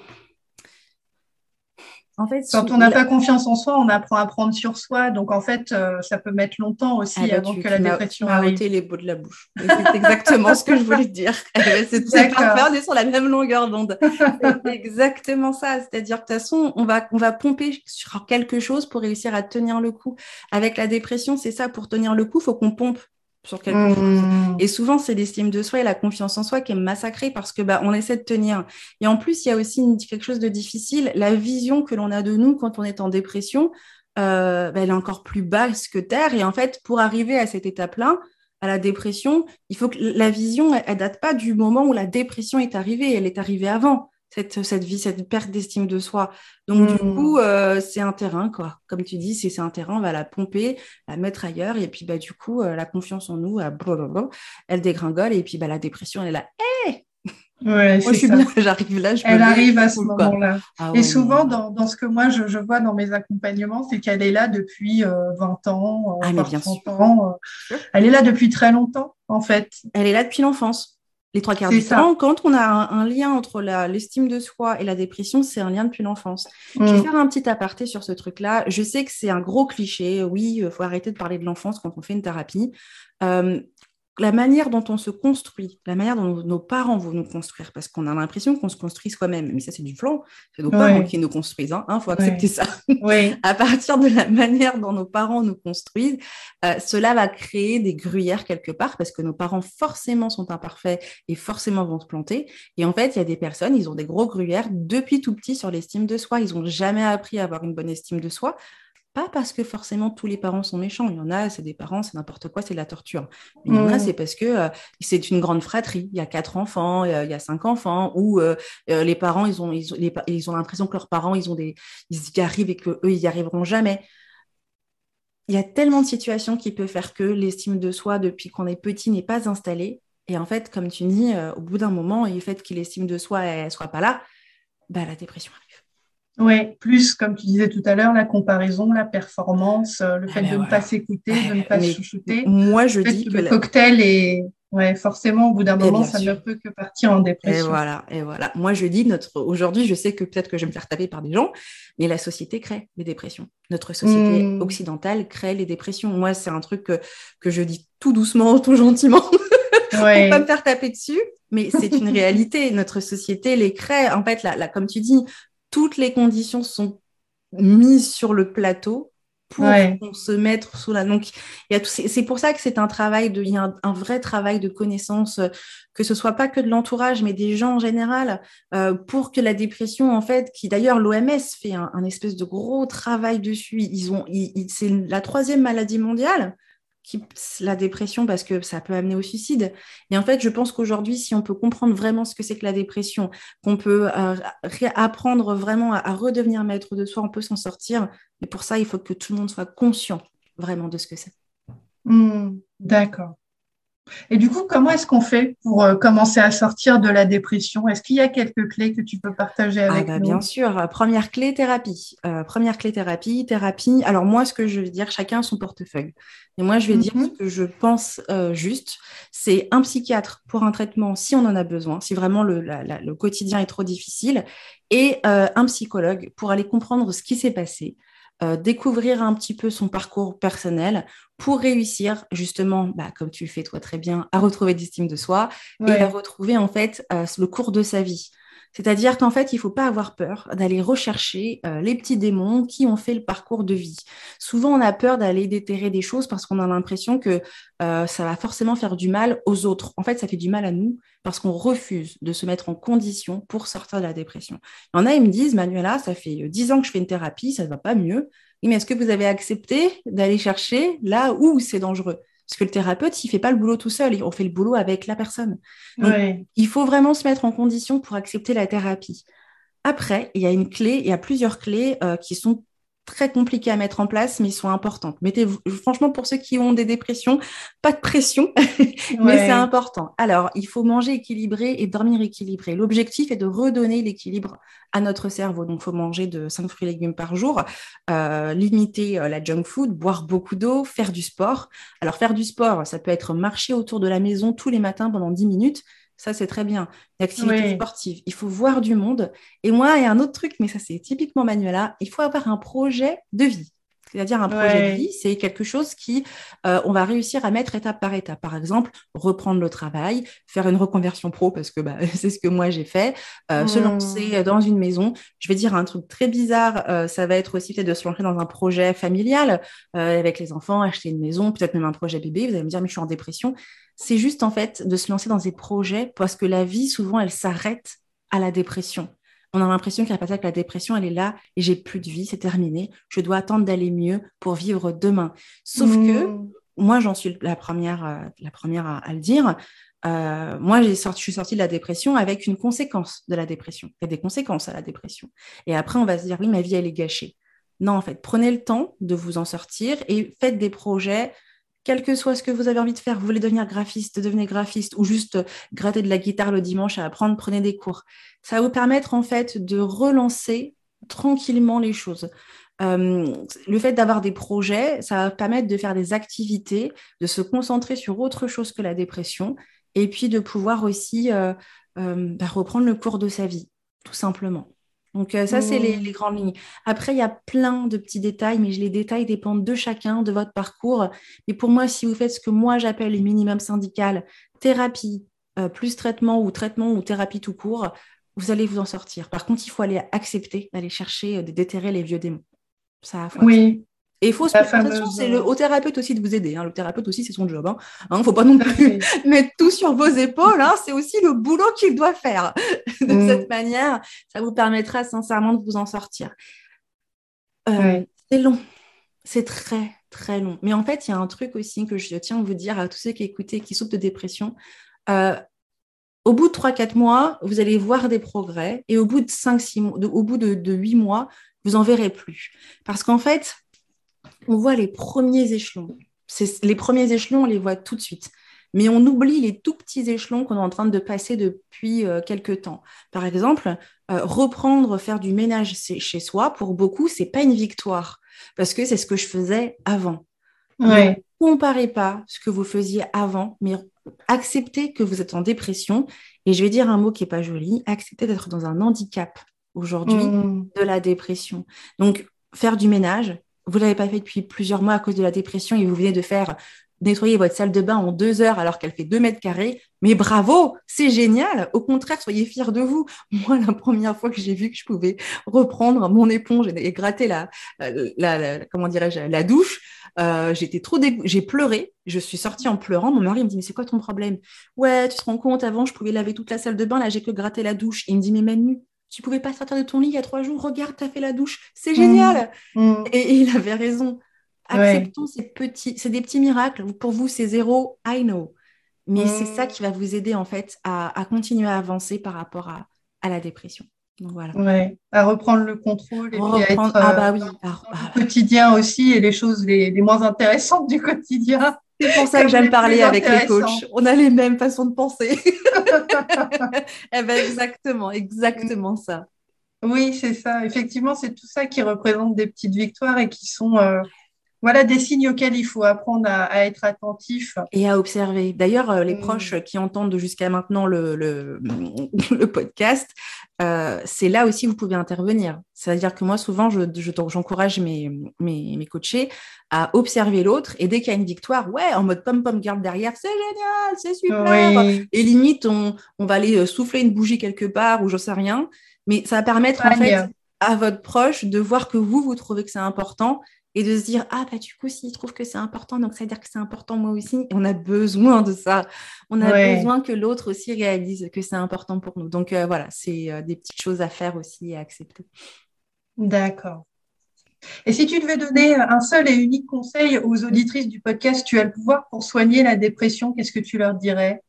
[SPEAKER 3] en fait, Quand on n'a pas confiance en soi, on apprend à prendre sur soi. Donc, en fait, euh, ça peut mettre longtemps aussi ah bah, avant que la dépression arrive.
[SPEAKER 2] les bouts de la bouche. C'est exactement ce que je voulais dire. c'est parfait, on est sur la même longueur d'onde. c'est exactement ça. C'est-à-dire que de toute façon, on va, on va pomper sur quelque chose pour réussir à tenir le coup. Avec la dépression, c'est ça. Pour tenir le coup, il faut qu'on pompe sur quelque chose. Mmh. Et souvent, c'est l'estime de soi et la confiance en soi qui est massacrée parce que bah, on essaie de tenir. Et en plus, il y a aussi quelque chose de difficile. La vision que l'on a de nous quand on est en dépression, euh, bah, elle est encore plus basse que terre. Et en fait, pour arriver à cette étape-là, à la dépression, il faut que la vision, elle, elle date pas du moment où la dépression est arrivée. Elle est arrivée avant cette, cette vie, cette perte d'estime de soi. Donc, du hmm. coup, euh, c'est un terrain, quoi. Comme tu dis, c'est un terrain, on va la pomper, la mettre ailleurs. Et puis, bah, du coup, euh, la confiance en nous, elle dégringole. Et puis, bah, la dépression, elle est là. Hé
[SPEAKER 3] Ouais,
[SPEAKER 2] moi, je suis bien, j'arrive là. Je
[SPEAKER 3] elle arrive à ce moment-là. Ah et souvent, dans, dans, ce que moi, je, je vois dans mes accompagnements, c'est qu'elle est là depuis 20 euh, ans, ah, 30 ans. elle est là depuis très longtemps, en fait.
[SPEAKER 2] Elle est là depuis l'enfance. Les trois quarts du temps, quand on a un, lien entre l'estime de soi et la dépression, c'est un lien depuis l'enfance. Je vais mm. faire un petit aparté sur ce truc-là. Je sais que c'est un gros cliché. Oui, il faut arrêter de parler de l'enfance quand on fait une thérapie. Euh, la manière dont on se construit, la manière dont nos parents vont nous construire, parce qu'on a l'impression qu'on se construit soi-même, mais ça c'est du flanc, c'est nos parents qui nous construisent, il hein, faut accepter ça. à partir de la manière dont nos parents nous construisent, euh, cela va créer des gruyères quelque part, parce que nos parents forcément sont imparfaits et forcément vont se planter. Et en fait, il y a des personnes, ils ont des gros gruyères depuis tout petit sur l'estime de soi, ils n'ont jamais appris à avoir une bonne estime de soi, pas parce que forcément tous les parents sont méchants. Il y en a, c'est des parents, c'est n'importe quoi, c'est de la torture. Mais il y en a, mmh. c'est parce que euh, c'est une grande fratrie. Il y a quatre enfants, il y a cinq enfants, ou euh, euh, les parents, ils ont, ils ont, ils ont l'impression que leurs parents, ils ont des, ils y arrivent et que eux, ils y arriveront jamais. Il y a tellement de situations qui peuvent faire que l'estime de soi depuis qu'on est petit n'est pas installée. Et en fait, comme tu dis, au bout d'un moment, et le fait que l'estime de soi ne soit pas là, bah, la dépression
[SPEAKER 3] oui, plus, comme tu disais tout à l'heure, la comparaison, la performance, euh, le ah fait ben de ne pas s'écouter, de ne pas se chouchouter.
[SPEAKER 2] Moi, je dis
[SPEAKER 3] que le cocktail est, ouais, forcément, au bout d'un moment, ça ne peut que partir en dépression.
[SPEAKER 2] Et voilà, et voilà. Moi, je dis, notre, aujourd'hui, je sais que peut-être que je vais me faire taper par des gens, mais la société crée les dépressions. Notre société hmm. occidentale crée les dépressions. Moi, c'est un truc que, que je dis tout doucement, tout gentiment. Ouais. pas me faire taper dessus, mais c'est une réalité. Notre société les crée. En fait, là, là, comme tu dis, toutes les conditions sont mises sur le plateau pour se mettre sous la. Donc, c'est pour ça que c'est un travail de, il y a un, vrai travail de connaissance, euh, que ce soit pas que de l'entourage, mais des gens en général, euh, pour que la dépression, en fait, qui d'ailleurs l'OMS fait un, espèce de gros travail dessus. Ils ont, c'est la troisième maladie mondiale la dépression parce que ça peut amener au suicide. Et en fait, je pense qu'aujourd'hui, si on peut comprendre vraiment ce que c'est que la dépression, qu'on peut euh, apprendre vraiment à, redevenir maître de soi, on peut s'en sortir. Mais pour ça, il faut que tout le monde soit conscient vraiment de ce que c'est.
[SPEAKER 3] Hmm, d'accord. Et du coup, comment est-ce qu'on fait pour euh, commencer à sortir de la dépression? Est-ce qu'il y a quelques clés que tu peux partager ah avec bah, nous?
[SPEAKER 2] Bien sûr. Première clé, thérapie. Euh, première clé, thérapie. Thérapie. Alors moi, ce que je veux dire, chacun a son portefeuille. Et moi, je vais dire mhm. ce que je pense euh, juste. C'est un psychiatre pour un traitement si on en a besoin, si vraiment le, le quotidien est trop difficile, et un psychologue pour aller comprendre ce qui s'est passé, euh, découvrir un petit peu son parcours personnel pour réussir justement, bah, comme tu le fais toi très bien, à retrouver l'estime de soi et à retrouver en fait euh, le cours de sa vie. C'est-à-dire qu'en fait, il ne faut pas avoir peur d'aller rechercher euh, les petits démons qui ont fait le parcours de vie. Souvent, on a peur d'aller déterrer des choses parce qu'on a l'impression que euh, ça va forcément faire du mal aux autres. En fait, ça fait du mal à nous parce qu'on refuse de se mettre en condition pour sortir de la dépression. Il y en a, ils me disent, Manuela, ça fait euh, dix ans que je fais une thérapie, ça ne va pas mieux. mais est-ce que vous avez accepté d'aller chercher là où c'est dangereux? Parce que le thérapeute, il fait pas le boulot tout seul, on fait le boulot avec la personne. il faut vraiment se mettre en condition pour accepter la thérapie. Après, il y a une clé, il y a plusieurs clés euh, qui sont très compliquées à mettre en place, mais ils sont importantes. Mettez franchement, pour ceux qui ont des dépressions, pas de pression, mais c'est important. Alors, il faut manger équilibré et dormir équilibré. L'objectif est de redonner l'équilibre à notre cerveau. Donc, il faut manger de 5 fruits et légumes par jour, euh, limiter euh, la junk food, boire beaucoup d'eau, faire du sport. Alors, faire du sport, ça peut être marcher autour de la maison tous les matins pendant 10 minutes. Ça, c'est très bien. L'activité sportive, il faut voir du monde. Et moi, il y a un autre truc, mais ça, c'est typiquement Manuela, il faut avoir un projet de vie. C'est-à-dire un projet de vie, c'est quelque chose qui, euh, on va réussir à mettre étape par étape. Par exemple, reprendre le travail, faire une reconversion pro, parce que bah, c'est ce que moi j'ai fait, euh, se mmh. lancer dans une maison. Je vais dire un truc très bizarre, euh, ça va être aussi peut-être de se lancer dans un projet familial avec les enfants, acheter une maison, peut-être même un projet bébé. Vous allez me dire, mais je suis en dépression. C'est juste en fait de se lancer dans des projets parce que la vie, souvent, elle s'arrête à la dépression. On a l'impression qu'il a pas ça que la dépression, elle est là et j'ai plus de vie, c'est terminé. Je dois attendre d'aller mieux pour vivre demain. Sauf que mmh. moi, j'en suis la première, euh, la première à, le dire. Euh, moi, j'ai sorti, je suis sortie de la dépression avec une conséquence de la dépression. Il y a des conséquences à la dépression. Et après, on va se dire, oui, ma vie, elle est gâchée. Non, en fait, prenez le temps de vous en sortir et faites des projets quel que soit ce que vous avez envie de faire, vous voulez devenir graphiste, devenez graphiste, ou juste gratter de la guitare le dimanche à apprendre, prenez des cours. Ça va vous permettre en fait de relancer tranquillement les choses. Euh, le fait d'avoir des projets, ça va permettre de faire des activités, de se concentrer sur autre chose que la dépression, et puis de pouvoir aussi euh, euh, bah, reprendre le cours de sa vie, tout simplement. Donc euh, ça, c'est les, mmh. grandes lignes. Après, il y a plein de petits détails, mais les détails dépendent de chacun, de votre parcours. Mais pour moi, si vous faites ce que moi j'appelle les minimums syndicales, thérapie, euh, plus traitement ou traitement ou thérapie tout court, vous allez vous en sortir. Par contre, il faut aller accepter d'aller chercher, euh, de déterrer les vieux démons.
[SPEAKER 3] Ça, oui.
[SPEAKER 2] Et il faut se attention, c'est le, au thérapeute aussi de vous aider. Hein. Le thérapeute aussi, c'est son job. Il hein. ne hein, faut pas non plus mettre tout sur vos épaules. Hein. C'est aussi le boulot qu'il doit faire. de mm. cette manière, ça vous permettra sincèrement de vous en sortir. Euh, c'est long. C'est très, très long. Mais en fait, il y a un truc aussi que je tiens à vous dire à tous ceux qui écoutez, qui souffrent de dépression. Euh, au bout de 3-4 mois, vous allez voir des progrès. Et au bout de 5-6 mois, au bout de, de 8 mois, vous en verrez plus. Parce qu'en fait, on voit les premiers échelons. Les premiers échelons, on les voit tout de suite. Mais on oublie les tout petits échelons qu'on est en train de passer depuis euh, quelques temps. Par exemple, euh, reprendre, faire du ménage chez soi, pour beaucoup, c'est pas une victoire, parce que c'est ce que je faisais avant. Ne comparez pas ce que vous faisiez avant, mais acceptez que vous êtes en dépression. Et je vais dire un mot qui n'est pas joli, acceptez d'être dans un handicap aujourd'hui mmh. de la dépression. Donc, faire du ménage, vous l'avez pas fait depuis plusieurs mois à cause de la dépression et vous venez de faire nettoyer votre salle de bain en deux heures alors qu'elle fait deux mètres carrés, mais bravo, c'est génial. Au contraire, soyez fiers de vous. Moi, la première fois que j'ai vu que je pouvais reprendre mon éponge et, gratter la, la, comment dirais-je, la douche, euh, j'étais trop j'ai pleuré. Je suis sortie en pleurant. Mon mari me dit mais c'est quoi ton problème? Ouais, tu te rends compte avant je pouvais laver toute la salle de bain, là j'ai que gratter la douche. il me dit mais Manu, tu pouvais pas sortir de ton lit il y a trois jours, regarde, tu as fait la douche, c'est génial. Mmh. Mmh. Et, il avait raison. Acceptons ces petits, c'est des petits miracles. Pour vous, c'est zéro, I know. Mais c'est ça mmh. qui va vous aider en fait à, continuer à avancer par rapport à, la dépression.
[SPEAKER 3] voilà. à reprendre le contrôle et
[SPEAKER 2] à être, ah bah oui.
[SPEAKER 3] au quotidien aussi et les choses les, les moins intéressantes du quotidien.
[SPEAKER 2] C'est pour ça que j'aime parler avec les coachs. On a les mêmes façons de penser. eh ben exactement, exactement ça.
[SPEAKER 3] Oui, c'est ça. Effectivement, c'est tout ça qui représente des petites victoires et qui sont euh, voilà des signes auxquels il faut apprendre à, être attentif.
[SPEAKER 2] Et à observer. D'ailleurs, euh, les mm. proches qui entendent jusqu'à maintenant le, le, podcast, euh, c'est là aussi vous pouvez intervenir. C'est-à-dire que moi, souvent, j'encourage je, mes, mes, mes coachés à observer l'autre et dès qu'il y a une victoire, ouais, en mode pom-pom girl derrière, c'est génial, c'est super. Et limite, on, on va aller euh, souffler une bougie quelque part ou j'en sais rien. Mais ça va permettre en fait à votre proche de voir que vous, vous trouvez que c'est important et de se dire ah bah du coup s'il trouve que c'est important donc ça veut dire que c'est important moi aussi et on a besoin de ça. On a besoin que l'autre aussi réalise que c'est important pour nous. Donc euh, voilà c'est euh, des petites choses à faire aussi et à accepter.
[SPEAKER 3] D'accord. Et si tu devais donner un seul et unique conseil aux auditrices du podcast tu as le pouvoir pour soigner la dépression qu'est-ce que tu leur dirais?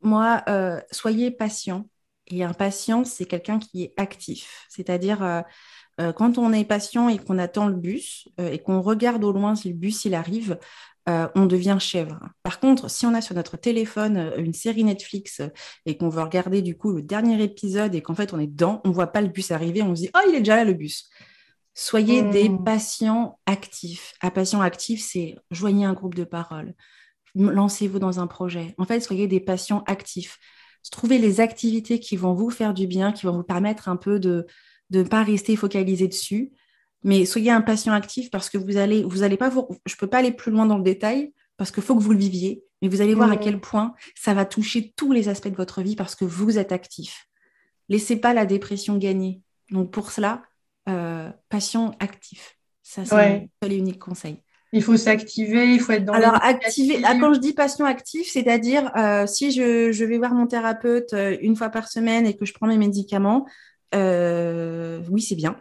[SPEAKER 2] Moi euh, soyez patient. Et un patient c'est quelqu'un qui est actif. C'est-à-dire quand on est patient et qu'on attend le bus et qu'on regarde au loin si le bus il arrive, on devient chèvre. Par contre, si on a sur notre téléphone une série Netflix et qu'on veut regarder du coup le dernier épisode et qu'en fait on est dedans, on voit pas le bus arriver, on se dit oh il est déjà là le bus. Soyez des mmh. patients actifs. Un patient actif, c'est joignez un groupe de parole, lancez-vous dans un projet. En fait, soyez des patients actifs. Trouvez les activités qui vont vous faire du bien, qui vont vous permettre un peu de ne pas rester focalisé dessus. Mais soyez un patient actif parce que vous allez, vous allez pas vous, je peux pas aller plus loin dans le détail parce qu'il faut que vous le viviez, mais vous allez voir à quel point ça va toucher tous les aspects de votre vie parce que vous êtes actif. Laissez pas la dépression gagner. Donc pour cela, euh, patient actif. Ça, c'est ouais. le unique conseil.
[SPEAKER 3] Il faut s'activer, il faut être dans
[SPEAKER 2] Alors, activer, ah, quand je dis patient actif, c'est-à-dire euh, si je, vais voir mon thérapeute euh, une fois par semaine et que je prends mes médicaments, oui, c'est bien.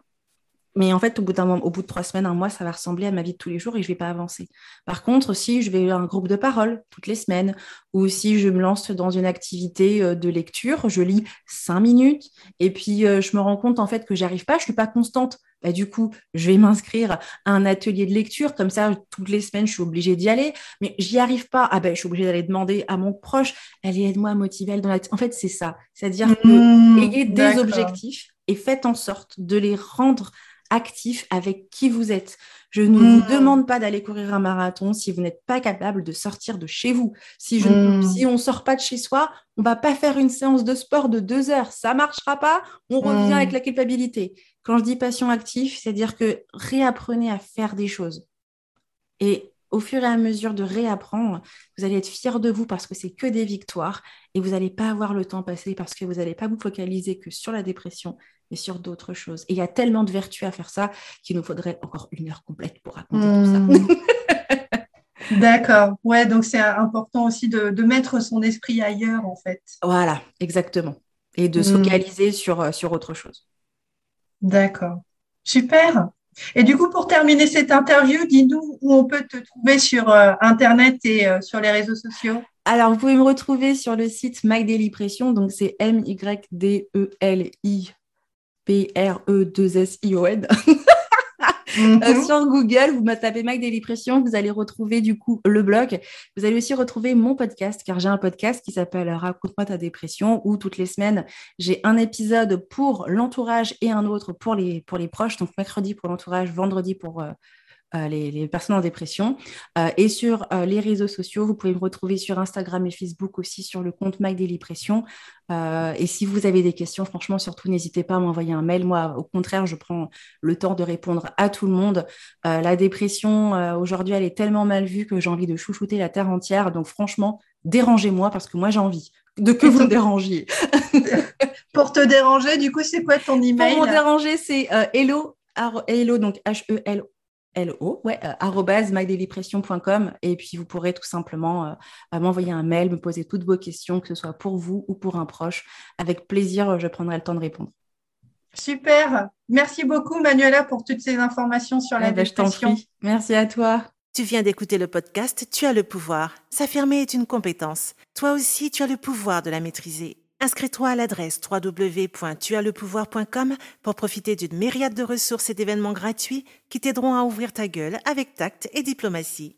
[SPEAKER 2] Mais en fait, au bout, d'un au bout de trois semaines, un mois, ça va ressembler à ma vie de tous les jours et je ne vais pas avancer. Par contre, si je vais à un groupe de parole toutes les semaines ou si je me lance dans une activité euh, de lecture, je lis cinq minutes et puis euh, je me rends compte en fait que j'arrive pas, je suis pas constante. Bah, du coup, je vais m'inscrire à un atelier de lecture. Comme ça, toutes les semaines, je suis obligée d'y aller. Mais j'y arrive pas. Ah ben, je suis obligée d'aller demander à mon proche, allez, aide-moi à motiver. Dans la... En fait, c'est ça. C'est-à-dire que mmh, ayez des objectifs et faites en sorte de les rendre actif avec qui vous êtes. Je ne vous hmm. demande pas d'aller courir un marathon si vous n'êtes pas capable de sortir de chez vous. Si, je, si on ne sort pas de chez soi, on va pas faire une séance de sport de deux heures. Ça marchera pas. On revient avec hmm. la culpabilité. Quand je dis passion active, c'est-à-dire que réapprenez à faire des choses. Et au fur et à mesure de réapprendre, vous allez être fier de vous parce que c'est que des victoires et vous n'allez pas avoir le temps passé parce que vous n'allez pas vous focaliser que sur la dépression, mais sur d'autres choses. Et il y a tellement de vertus à faire ça qu'il nous faudrait encore une heure complète pour raconter tout ça.
[SPEAKER 3] Hmm. D'accord. Ouais, donc c'est important aussi de, mettre son esprit ailleurs, en fait.
[SPEAKER 2] Voilà, exactement. Et de se hmm. focaliser sur, euh, sur autre chose.
[SPEAKER 3] D'accord. Super. Et du coup, pour terminer cette interview, dis-nous où on peut te trouver sur euh, Internet et euh, sur les réseaux sociaux.
[SPEAKER 2] Alors, vous pouvez me retrouver sur le site My Daily Pression, donc c'est M-Y-D-E-L-I P-R-E-2-S-I-O-N. Euh, mhm. sur Google, vous me tapez Mac Pression, vous allez retrouver du coup le blog. Vous allez aussi retrouver mon podcast, car j'ai un podcast qui s'appelle Raconte-moi ta dépression, où toutes les semaines, j'ai un épisode pour l'entourage et un autre pour les, pour les proches. Donc mercredi pour l'entourage, vendredi pour euh, euh, les, personnes en dépression. Euh, et sur euh, les réseaux sociaux, vous pouvez me retrouver sur Instagram et Facebook aussi sur le compte Mike Daily Pression. et si vous avez des questions, franchement, surtout n'hésitez pas à m'envoyer un mail. Moi, au contraire, je prends le temps de répondre à tout le monde. la dépression, aujourd'hui, elle est tellement mal vue que j'ai envie de chouchouter la terre entière. Donc franchement, dérangez-moi parce que moi, j'ai envie de que vous me dérangiez.
[SPEAKER 3] Pour te déranger, du coup, c'est quoi ton email?
[SPEAKER 2] Pour me déranger, c'est hello, hello, donc H-E-L L-O, ouais, euh, et puis vous pourrez tout simplement euh, euh, m'envoyer un mail, me poser toutes vos questions, que ce soit pour vous ou pour un proche. Avec plaisir, je prendrai le temps de répondre.
[SPEAKER 3] Super. Merci beaucoup, Manuela, pour toutes ces informations sur la eh ben.
[SPEAKER 2] Merci à toi.
[SPEAKER 4] Tu viens d'écouter le podcast Tu as le pouvoir. S'affirmer est une compétence. Toi aussi, tu as le pouvoir de la maîtriser. Inscris-toi à l'adresse www.tuaslepouvoir.com pour profiter d'une myriade de ressources et d'événements gratuits qui t'aideront à ouvrir ta gueule avec tact et diplomatie.